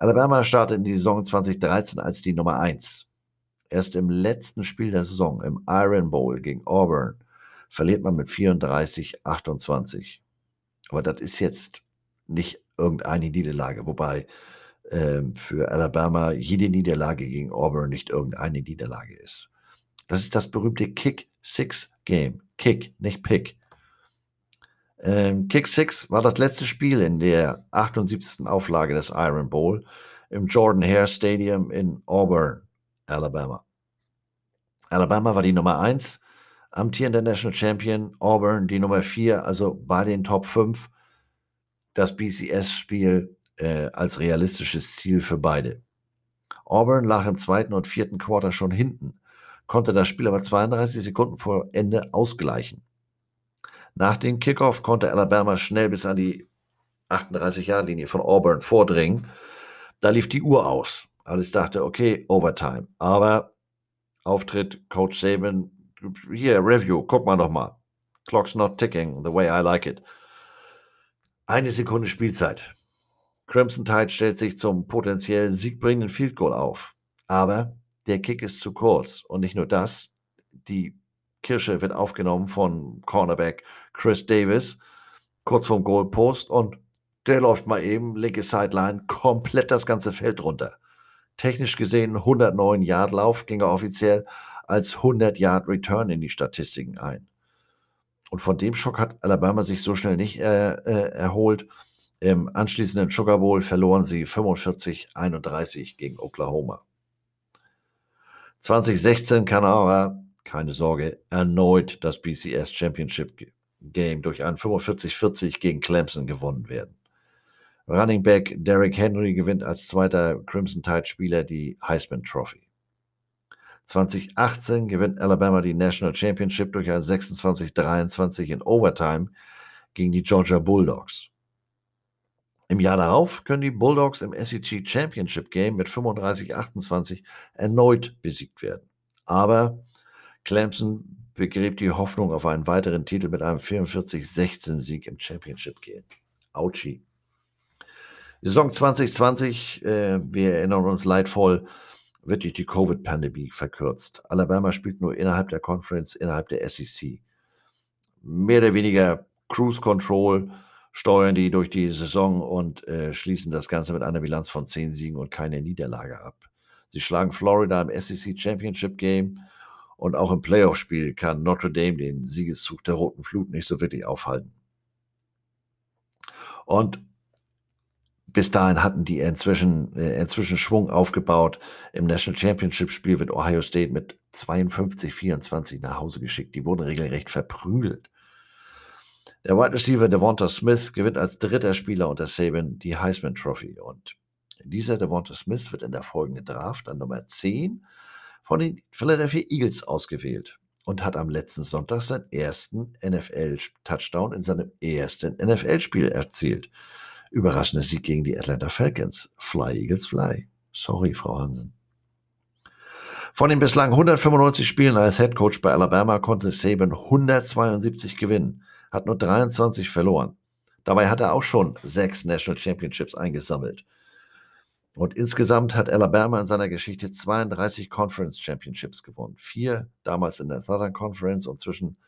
Alabama startet in die Saison 2013 als die Nummer 1. Erst im letzten Spiel der Saison, im Iron Bowl gegen Auburn, verliert man mit 34-28. Aber das ist jetzt nicht irgendeine Niederlage, wobei äh, für Alabama jede Niederlage gegen Auburn nicht irgendeine Niederlage ist. Das ist das berühmte Kick-Six-Game. Kick, nicht Pick. Ähm, Kick 6 war das letzte Spiel in der 78. Auflage des Iron Bowl im Jordan Hare Stadium in Auburn, Alabama. Alabama war die Nummer 1, amtierender National Champion, Auburn die Nummer 4, also bei den Top 5 das BCS-Spiel äh, als realistisches Ziel für beide. Auburn lag im zweiten und vierten Quarter schon hinten konnte das Spiel aber 32 Sekunden vor Ende ausgleichen. Nach dem Kickoff konnte Alabama schnell bis an die 38-Jahr-Linie von Auburn vordringen. Da lief die Uhr aus. Alles dachte, okay, Overtime. Aber Auftritt Coach Saban, hier, Review, guck mal noch mal. Clock's not ticking the way I like it. Eine Sekunde Spielzeit. Crimson Tide stellt sich zum potenziell siegbringenden Field Goal auf. Aber der Kick ist zu kurz. Und nicht nur das, die Kirsche wird aufgenommen von Cornerback Chris Davis kurz vorm Goalpost und der läuft mal eben linke Sideline komplett das ganze Feld runter. Technisch gesehen 109 Yard Lauf ging er offiziell als 100 Yard Return in die Statistiken ein. Und von dem Schock hat Alabama sich so schnell nicht äh, äh, erholt. Im anschließenden Sugar Bowl verloren sie 45-31 gegen Oklahoma. 2016 kann aber, keine Sorge, erneut das BCS Championship Game durch ein 45-40 gegen Clemson gewonnen werden. Running Back Derrick Henry gewinnt als zweiter Crimson Tide Spieler die Heisman Trophy. 2018 gewinnt Alabama die National Championship durch ein 26-23 in Overtime gegen die Georgia Bulldogs. Im Jahr darauf können die Bulldogs im SEC Championship Game mit 35-28 erneut besiegt werden. Aber Clemson begräbt die Hoffnung auf einen weiteren Titel mit einem 44-16 Sieg im Championship Game. Autschi. Saison 2020, äh, wir erinnern uns leidvoll, wird durch die Covid-Pandemie verkürzt. Alabama spielt nur innerhalb der Conference, innerhalb der SEC. Mehr oder weniger Cruise Control steuern die durch die Saison und äh, schließen das Ganze mit einer Bilanz von zehn Siegen und keine Niederlage ab. Sie schlagen Florida im SEC Championship Game und auch im Playoff-Spiel kann Notre Dame den Siegeszug der Roten Flut nicht so wirklich aufhalten. Und bis dahin hatten die inzwischen, äh, inzwischen Schwung aufgebaut. Im National Championship Spiel wird Ohio State mit 52, 24 nach Hause geschickt. Die wurden regelrecht verprügelt. Der Wide Receiver Devonta Smith gewinnt als dritter Spieler unter Saban die Heisman Trophy. Und dieser Devonta Smith wird in der folgenden Draft an Nummer 10 von den Philadelphia Eagles ausgewählt und hat am letzten Sonntag seinen ersten NFL-Touchdown in seinem ersten NFL-Spiel erzielt. Überraschender Sieg gegen die Atlanta Falcons. Fly Eagles Fly. Sorry, Frau Hansen. Von den bislang 195 Spielen als Head Coach bei Alabama konnte Saban 172 gewinnen, hat nur 23 verloren. Dabei hat er auch schon sechs National Championships eingesammelt. Und insgesamt hat Alabama in seiner Geschichte 32 Conference Championships gewonnen. Vier damals in der Southern Conference und zwischen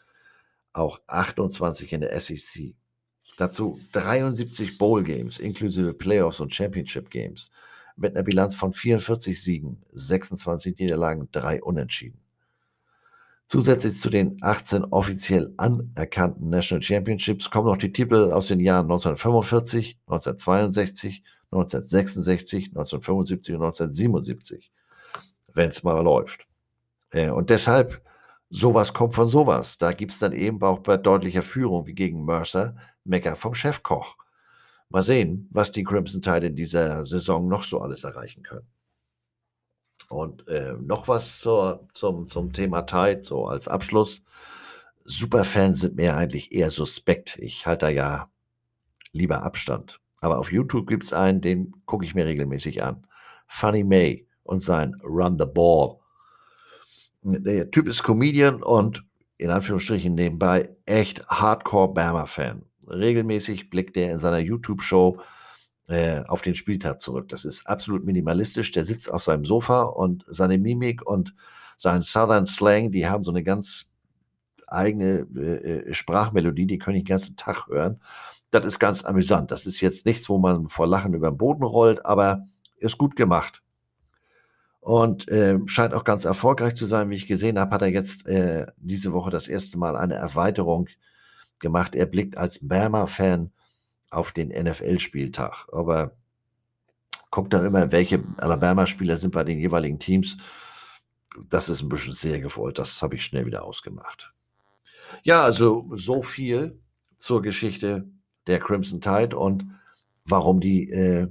auch 28 in der SEC. Dazu 73 Bowl Games inklusive Playoffs und Championship Games mit einer Bilanz von 44 Siegen, 26 Niederlagen, drei Unentschieden. Zusätzlich zu den 18 offiziell anerkannten National Championships kommen noch die Titel aus den Jahren 1945, 1962, 1966, 1975 und 1977, wenn es mal läuft. Äh, und deshalb, sowas kommt von sowas. Da gibt es dann eben auch bei deutlicher Führung wie gegen Mercer Mecker vom Chefkoch. Mal sehen, was die Crimson Tide in dieser Saison noch so alles erreichen können. Und äh, noch was zur, zum, zum Thema Tide, so als Abschluss. Superfans sind mir eigentlich eher suspekt. Ich halte da ja lieber Abstand. Aber auf YouTube gibt es einen, den gucke ich mir regelmäßig an. Funny May und sein Run the Ball. Der Typ ist Comedian und in Anführungsstrichen nebenbei echt Hardcore Bama-Fan regelmäßig blickt er in seiner YouTube-Show äh, auf den Spieltag zurück. Das ist absolut minimalistisch. Der sitzt auf seinem Sofa und seine Mimik und sein Southern Slang, die haben so eine ganz eigene äh, äh Sprachmelodie, die können ich den ganzen Tag hören. Das ist ganz amüsant. Das ist jetzt nichts, wo man vor Lachen über den Boden rollt, aber ist gut gemacht. Und äh, scheint auch ganz erfolgreich zu sein. Wie ich gesehen habe, hat er jetzt äh, diese Woche das erste Mal eine Erweiterung gemacht. Er blickt als Bama-Fan auf den NFL-Spieltag. Aber guckt dann immer, welche Alabama-Spieler sind bei den jeweiligen Teams. Das ist ein bisschen sehr gewollt. Das habe ich schnell wieder ausgemacht. Ja, also so viel zur Geschichte der Crimson Tide und warum die äh,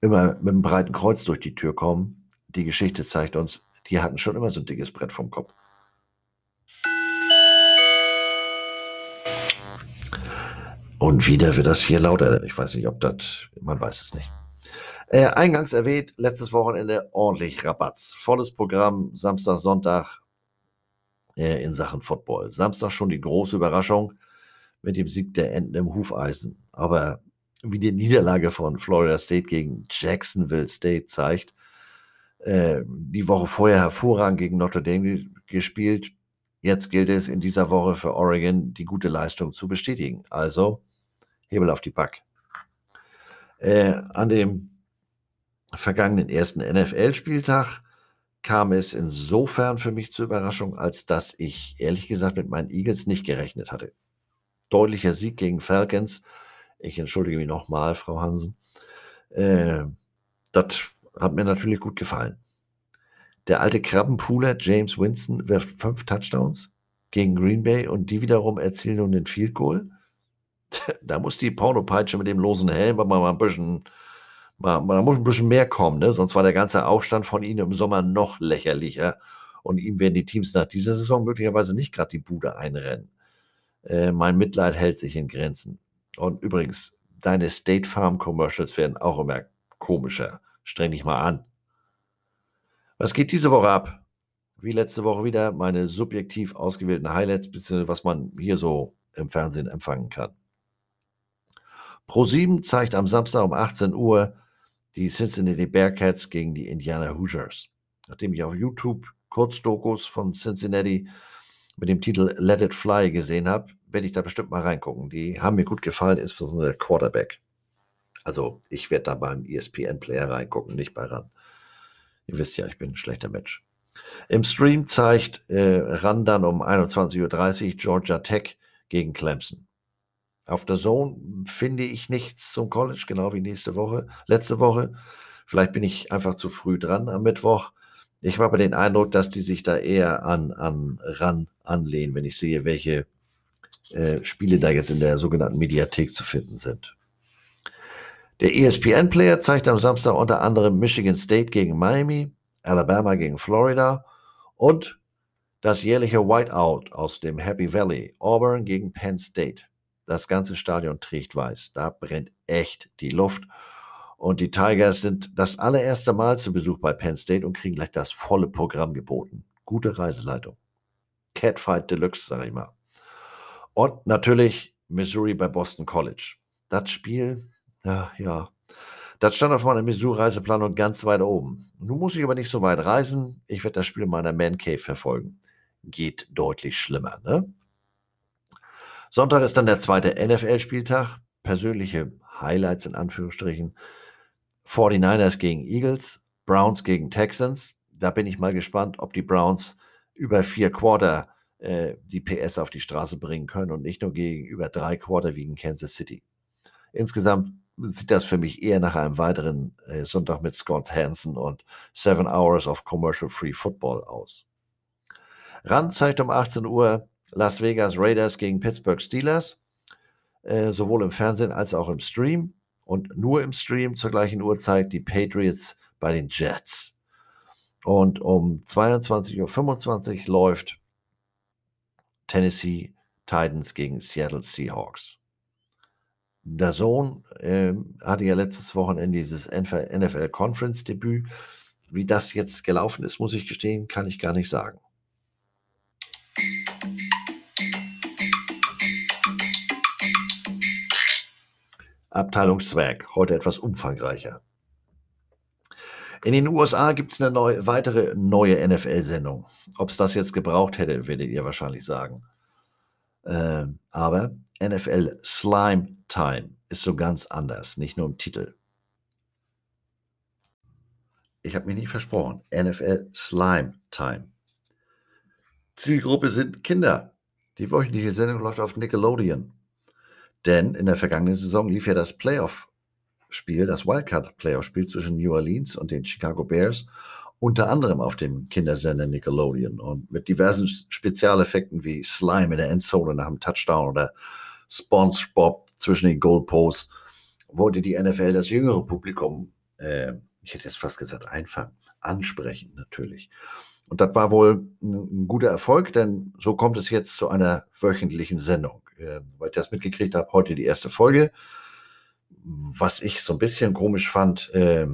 immer mit einem breiten Kreuz durch die Tür kommen. Die Geschichte zeigt uns, die hatten schon immer so ein dickes Brett vom Kopf. Und wieder wird das hier lauter. Ich weiß nicht, ob das, man weiß es nicht. Äh, eingangs erwähnt, letztes Wochenende ordentlich Rabatz. Volles Programm, Samstag, Sonntag äh, in Sachen Football. Samstag schon die große Überraschung mit dem Sieg der Enten im Hufeisen. Aber wie die Niederlage von Florida State gegen Jacksonville State zeigt, äh, die Woche vorher hervorragend gegen Notre Dame gespielt. Jetzt gilt es in dieser Woche für Oregon, die gute Leistung zu bestätigen. Also Hebel auf die Back. Äh, an dem vergangenen ersten NFL-Spieltag kam es insofern für mich zur Überraschung, als dass ich ehrlich gesagt mit meinen Eagles nicht gerechnet hatte. Deutlicher Sieg gegen Falcons. Ich entschuldige mich nochmal, Frau Hansen. Äh, das hat mir natürlich gut gefallen. Der alte Krabbenpooler James Winston wirft fünf Touchdowns gegen Green Bay und die wiederum erzielen nun den Field Goal. (laughs) da muss die Pornopeitsche mit dem losen Helm aber mal ein bisschen, mal, da muss ein bisschen mehr kommen, ne? sonst war der ganze Aufstand von ihnen im Sommer noch lächerlicher. Und ihm werden die Teams nach dieser Saison möglicherweise nicht gerade die Bude einrennen. Äh, mein Mitleid hält sich in Grenzen. Und übrigens, deine State Farm Commercials werden auch immer komischer. Streng dich mal an. Was geht diese Woche ab? Wie letzte Woche wieder meine subjektiv ausgewählten Highlights, beziehungsweise was man hier so im Fernsehen empfangen kann. Pro7 zeigt am Samstag um 18 Uhr die Cincinnati Bearcats gegen die Indiana Hoosiers. Nachdem ich auf YouTube Kurzdokus von Cincinnati mit dem Titel Let It Fly gesehen habe, werde ich da bestimmt mal reingucken. Die haben mir gut gefallen, insbesondere der Quarterback. Also ich werde da beim ESPN-Player reingucken, nicht bei RAN. Ihr wisst ja, ich bin ein schlechter Mensch. Im Stream zeigt äh, RAN dann um 21.30 Uhr Georgia Tech gegen Clemson. Auf der Zone finde ich nichts zum College, genau wie nächste Woche, letzte Woche. Vielleicht bin ich einfach zu früh dran am Mittwoch. Ich habe aber den Eindruck, dass die sich da eher an, an ran anlehnen, wenn ich sehe, welche äh, Spiele da jetzt in der sogenannten Mediathek zu finden sind. Der ESPN-Player zeigt am Samstag unter anderem Michigan State gegen Miami, Alabama gegen Florida und das jährliche Whiteout aus dem Happy Valley, Auburn gegen Penn State. Das ganze Stadion trägt weiß. Da brennt echt die Luft. Und die Tigers sind das allererste Mal zu Besuch bei Penn State und kriegen gleich das volle Programm geboten. Gute Reiseleitung. Catfight Deluxe, sage ich mal. Und natürlich Missouri bei Boston College. Das Spiel, ja, ja. Das stand auf meiner Missouri-Reiseplanung ganz weit oben. Nun muss ich aber nicht so weit reisen. Ich werde das Spiel in meiner Man Cave verfolgen. Geht deutlich schlimmer, ne? Sonntag ist dann der zweite NFL-Spieltag. Persönliche Highlights in Anführungsstrichen. 49ers gegen Eagles, Browns gegen Texans. Da bin ich mal gespannt, ob die Browns über vier Quarter äh, die PS auf die Straße bringen können und nicht nur gegen über drei Quarter wie in Kansas City. Insgesamt sieht das für mich eher nach einem weiteren äh, Sonntag mit Scott Hansen und Seven Hours of Commercial Free Football aus. Rand zeigt um 18 Uhr Las Vegas Raiders gegen Pittsburgh Steelers, äh, sowohl im Fernsehen als auch im Stream und nur im Stream zur gleichen Uhrzeit die Patriots bei den Jets. Und um 22.25 Uhr läuft Tennessee Titans gegen Seattle Seahawks. Der Sohn äh, hatte ja letztes Wochenende dieses NFL Conference Debüt. Wie das jetzt gelaufen ist, muss ich gestehen, kann ich gar nicht sagen. Abteilung Zwerg, heute etwas umfangreicher. In den USA gibt es eine neue, weitere neue NFL-Sendung. Ob es das jetzt gebraucht hätte, werdet ihr wahrscheinlich sagen. Äh, aber NFL Slime Time ist so ganz anders, nicht nur im Titel. Ich habe mich nicht versprochen. NFL Slime Time. Zielgruppe sind Kinder. Die wöchentliche Sendung läuft auf Nickelodeon. Denn in der vergangenen Saison lief ja das Playoff Spiel, das Wildcard-Playoff-Spiel zwischen New Orleans und den Chicago Bears, unter anderem auf dem Kindersender Nickelodeon und mit diversen Spezialeffekten wie Slime in der Endzone nach dem Touchdown oder SpongeBob zwischen den Goalposts wollte die NFL das jüngere Publikum, äh, ich hätte jetzt fast gesagt einfangen, ansprechen natürlich. Und das war wohl ein, ein, guter Erfolg, denn so kommt es jetzt zu einer wöchentlichen Sendung. Äh, weil ich das mitgekriegt habe, heute die erste Folge was ich so ein bisschen komisch fand, äh,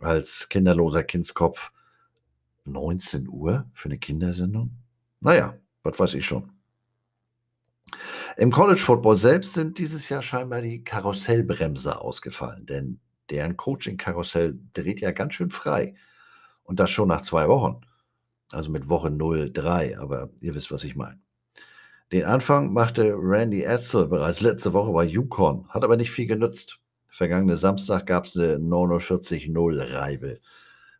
als kinderloser Kindskopf, 19 Uhr für eine Kindersendung? Naja, was weiß ich schon. Im College Football selbst sind dieses Jahr scheinbar die Karussellbremse ausgefallen, denn deren Coaching-Karussell dreht ja ganz schön frei. Und das schon nach zwei Wochen. Also mit Woche 0, 3, aber ihr wisst, was ich meine. Den Anfang machte Randy Edsel bereits letzte Woche bei Yukon, hat aber nicht viel genützt. Vergangene Samstag gab es eine 49-0-Reibe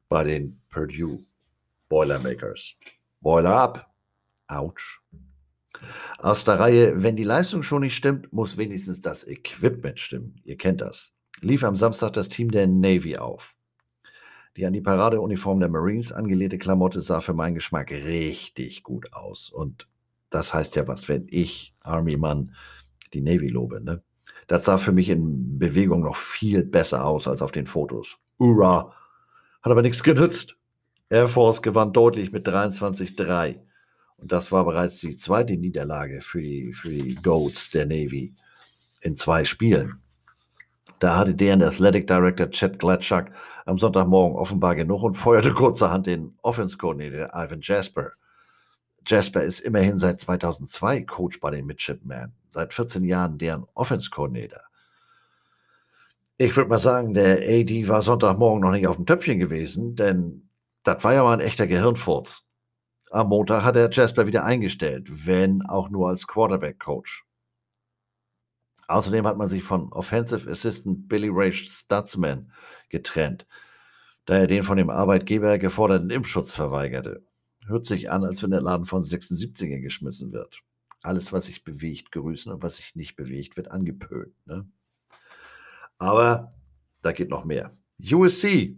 bei den Purdue Boilermakers. Boiler up. Autsch. Aus der Reihe, wenn die Leistung schon nicht stimmt, muss wenigstens das Equipment stimmen. Ihr kennt das. Lief am Samstag das Team der Navy auf. Die an die Paradeuniform der Marines angelehnte Klamotte sah für meinen Geschmack richtig gut aus. Und das heißt ja was, wenn ich, Army-Mann, die Navy lobe. Ne? Das sah für mich in Bewegung noch viel besser aus als auf den Fotos. Hurra! Hat aber nichts genützt. Air Force gewann deutlich mit 23-3. Und das war bereits die zweite Niederlage für die, für die Goats der Navy in zwei Spielen. Da hatte deren Athletic Director Chad Gladschak am Sonntagmorgen offenbar genug und feuerte kurzerhand den Offense-Coordinator Ivan Jasper. Jasper ist immerhin seit 2002 Coach bei den Midshipmen, seit 14 Jahren deren Offense-Coordinator. Ich würde mal sagen, der AD war Sonntagmorgen noch nicht auf dem Töpfchen gewesen, denn das war ja mal ein echter Gehirnfurz. Am Montag hat er Jasper wieder eingestellt, wenn auch nur als Quarterback-Coach. Außerdem hat man sich von Offensive Assistant Billy Ray Stutzman getrennt, da er den von dem Arbeitgeber geforderten Impfschutz verweigerte. Hört sich an, als wenn der Laden von 76ern geschmissen wird. Alles, was sich bewegt, grüßen und was sich nicht bewegt, wird angepönt. Ne? Aber da geht noch mehr. USC.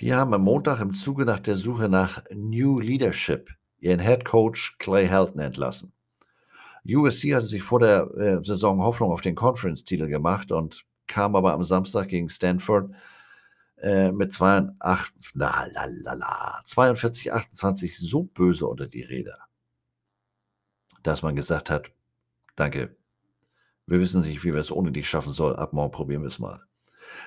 Die haben am Montag im Zuge nach der Suche nach New Leadership ihren Head Coach Clay Helton entlassen. USC hatte sich vor der äh, Saison Hoffnung auf den Conference-Titel gemacht und kam aber am Samstag gegen Stanford äh, mit 42, na, la, la, la, 42, 28 so böse unter die Räder, dass man gesagt hat, danke, wir wissen nicht, wie wir es ohne dich schaffen sollen, ab morgen probieren wir es mal.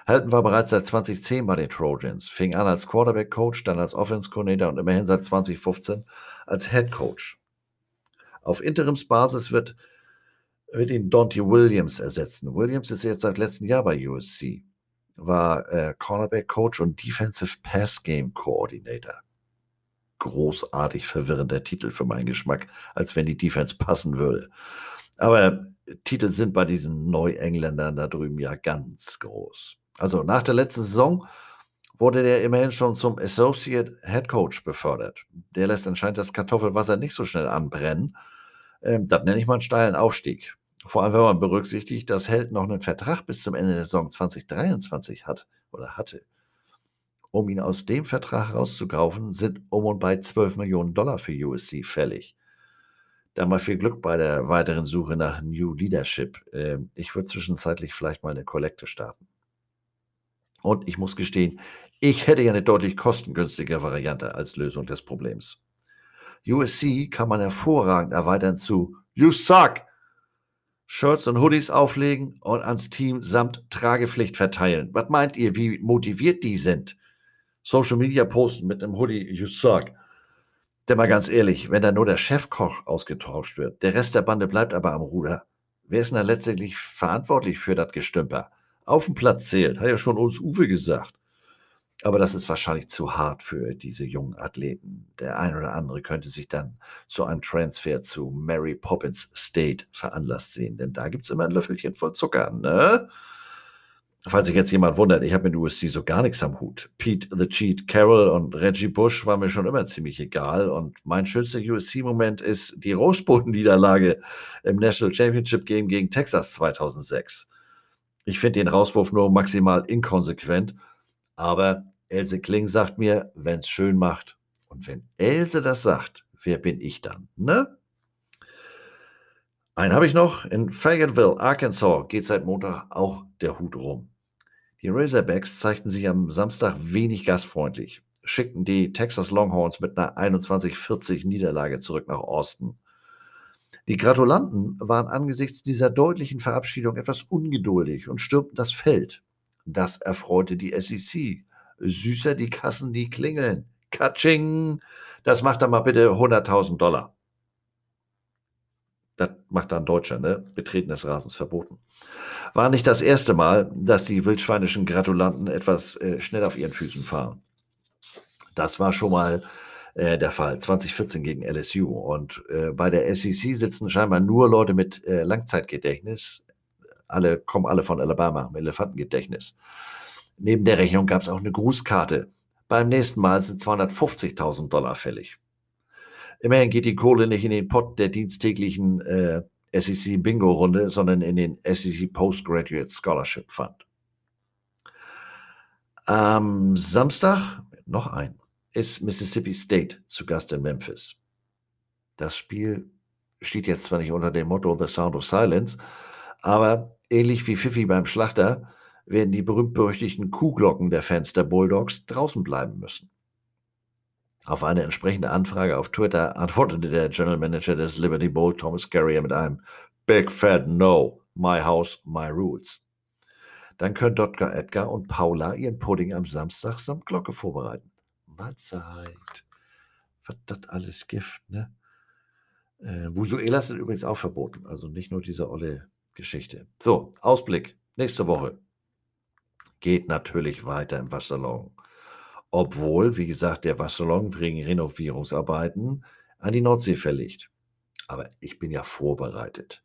Halton war bereits seit 2010 bei den Trojans, fing an als Quarterback-Coach, dann als Offense-Coordinator und immerhin seit 2015 als Head Coach. Auf Interimsbasis wird, wird ihn Dante Williams ersetzen. Williams ist jetzt seit letztem Jahr bei USC, war äh, Cornerback-Coach und Defensive Pass Game Coordinator. Großartig verwirrender Titel für meinen Geschmack, als wenn die Defense passen würde. Aber Titel sind bei diesen Neuengländern da drüben ja ganz groß. Also nach der letzten Saison wurde der immerhin schon zum Associate Head Coach befördert. Der lässt anscheinend das Kartoffelwasser nicht so schnell anbrennen. Ähm, das nenne ich mal einen steilen Aufstieg. Vor allem, wenn man berücksichtigt, dass Held noch einen Vertrag bis zum Ende der Saison 2023 hat oder hatte. Um ihn aus dem Vertrag rauszukaufen, sind um und bei 12 Millionen Dollar für USC fällig. Da mal viel Glück bei der weiteren Suche nach New Leadership. Ähm, ich würde zwischenzeitlich vielleicht mal eine Kollekte starten. Und ich muss gestehen, ich hätte ja eine deutlich kostengünstige Variante als Lösung des Problems. USC kann man hervorragend erweitern zu You suck! Shirts und Hoodies auflegen und ans Team samt Tragepflicht verteilen. Was meint ihr, wie motiviert die sind? Social Media posten mit einem Hoodie You suck. Denn mal ganz ehrlich, wenn da nur der Chefkoch ausgetauscht wird, der Rest der Bande bleibt aber am Ruder, wer ist denn da letztendlich verantwortlich für das Gestümper? auf dem Platz zählt, hat ja schon uns Uwe gesagt. Aber das ist wahrscheinlich zu hart für diese jungen Athleten. Der ein oder andere könnte sich dann zu einem Transfer zu Mary Poppins State veranlasst sehen, denn da gibt es immer ein Löffelchen voll Zucker, ne? Falls sich jetzt jemand wundert, ich habe mit USC so gar nichts am Hut. Pete the Cheat Carroll und Reggie Bush war mir schon immer ziemlich egal. Und mein schönster USC-Moment ist die Rosboden-Niederlage im National Championship Game gegen Texas 2006. Ich finde den Rauswurf nur maximal inkonsequent. Aber Else Kling sagt mir, wenn es schön macht. Und wenn Else das sagt, wer bin ich dann? Ne? Einen habe ich noch. In Fayetteville, Arkansas, geht seit Montag auch der Hut rum. Die Razorbacks zeigten sich am Samstag wenig gastfreundlich, schickten die Texas Longhorns mit einer 21-40 Niederlage zurück nach Austin. Die Gratulanten waren angesichts dieser deutlichen Verabschiedung etwas ungeduldig und stürmten das Feld. Das erfreute die SEC. Süßer die Kassen, die klingeln. Katsching! Das macht dann mal bitte 100.000 Dollar. Das macht dann Deutscher, ne? Betreten des Rasens verboten. War nicht das erste Mal, dass die wildschweinischen Gratulanten etwas äh, schnell auf ihren Füßen fahren. Das war schon mal äh, der Fall, 2014 gegen LSU. Und äh, bei der SEC sitzen scheinbar nur Leute mit äh, Langzeitgedächtnis. Alle kommen alle von Alabama, haben Elefantengedächtnis. Neben der Rechnung gab es auch eine Grußkarte. Beim nächsten Mal sind 250.000 Dollar fällig. Immerhin geht die Kohle nicht in den Pott der diensttäglichen äh, SEC Bingo-Runde, sondern in den SEC Postgraduate Scholarship Fund. Am Samstag noch ein ist Mississippi State zu Gast in Memphis. Das Spiel steht jetzt zwar nicht unter dem Motto The Sound of Silence, aber ähnlich wie Fifi beim Schlachter werden die berühmt-berüchtigten Kuhglocken der Fans der Bulldogs draußen bleiben müssen. Auf eine entsprechende Anfrage auf Twitter antwortete der General Manager des Liberty Bowl, Thomas Carrier, mit einem Big Fat No, My House, My Rules. Dann können Dr. Edgar und Paula ihren Pudding am Samstag samt Glocke vorbereiten. Mahlzeit. Was das alles Gift, ne? Äh, Vusuelas sind übrigens auch verboten, also nicht nur diese olle Geschichte. So, Ausblick. Nächste Woche geht natürlich weiter im Wassersalon. Obwohl, wie gesagt, der Wassersalon wegen Renovierungsarbeiten an die Nordsee verlegt. Aber ich bin ja vorbereitet.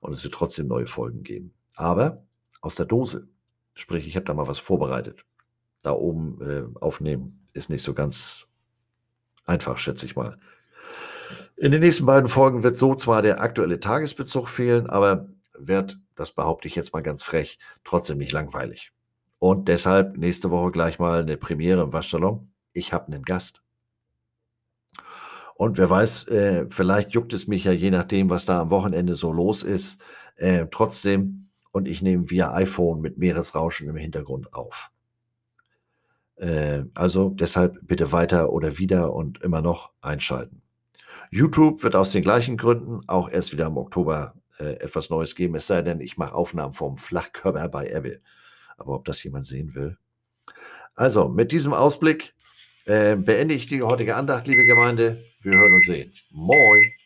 und es wird trotzdem neue Folgen geben. Aber aus der Dose. Sprich, ich habe da mal was vorbereitet. Da oben äh, aufnehmen ist nicht so ganz einfach, schätze ich mal. In den nächsten beiden Folgen wird so zwar der aktuelle Tagesbezug fehlen, aber wird, das behaupte ich jetzt mal ganz frech, trotzdem nicht langweilig. Und deshalb nächste Woche gleich mal eine Premiere im Waschsalon. Ich habe einen Gast. Und wer weiß, äh, vielleicht juckt es mich ja je nachdem, was da am Wochenende so los ist, äh, trotzdem. Und ich nehme via iPhone mit Meeresrauschen im Hintergrund auf. Äh, also deshalb bitte weiter oder wieder und immer noch einschalten. YouTube wird aus den gleichen Gründen auch erst wieder im Oktober äh, etwas Neues geben, es sei denn, ich mache Aufnahmen vom Flachkörper bei Apple. Aber ob das jemand sehen will. Also, mit diesem Ausblick äh, beende ich die heutige Andacht, liebe Gemeinde. Wir hören und sehen. Moin!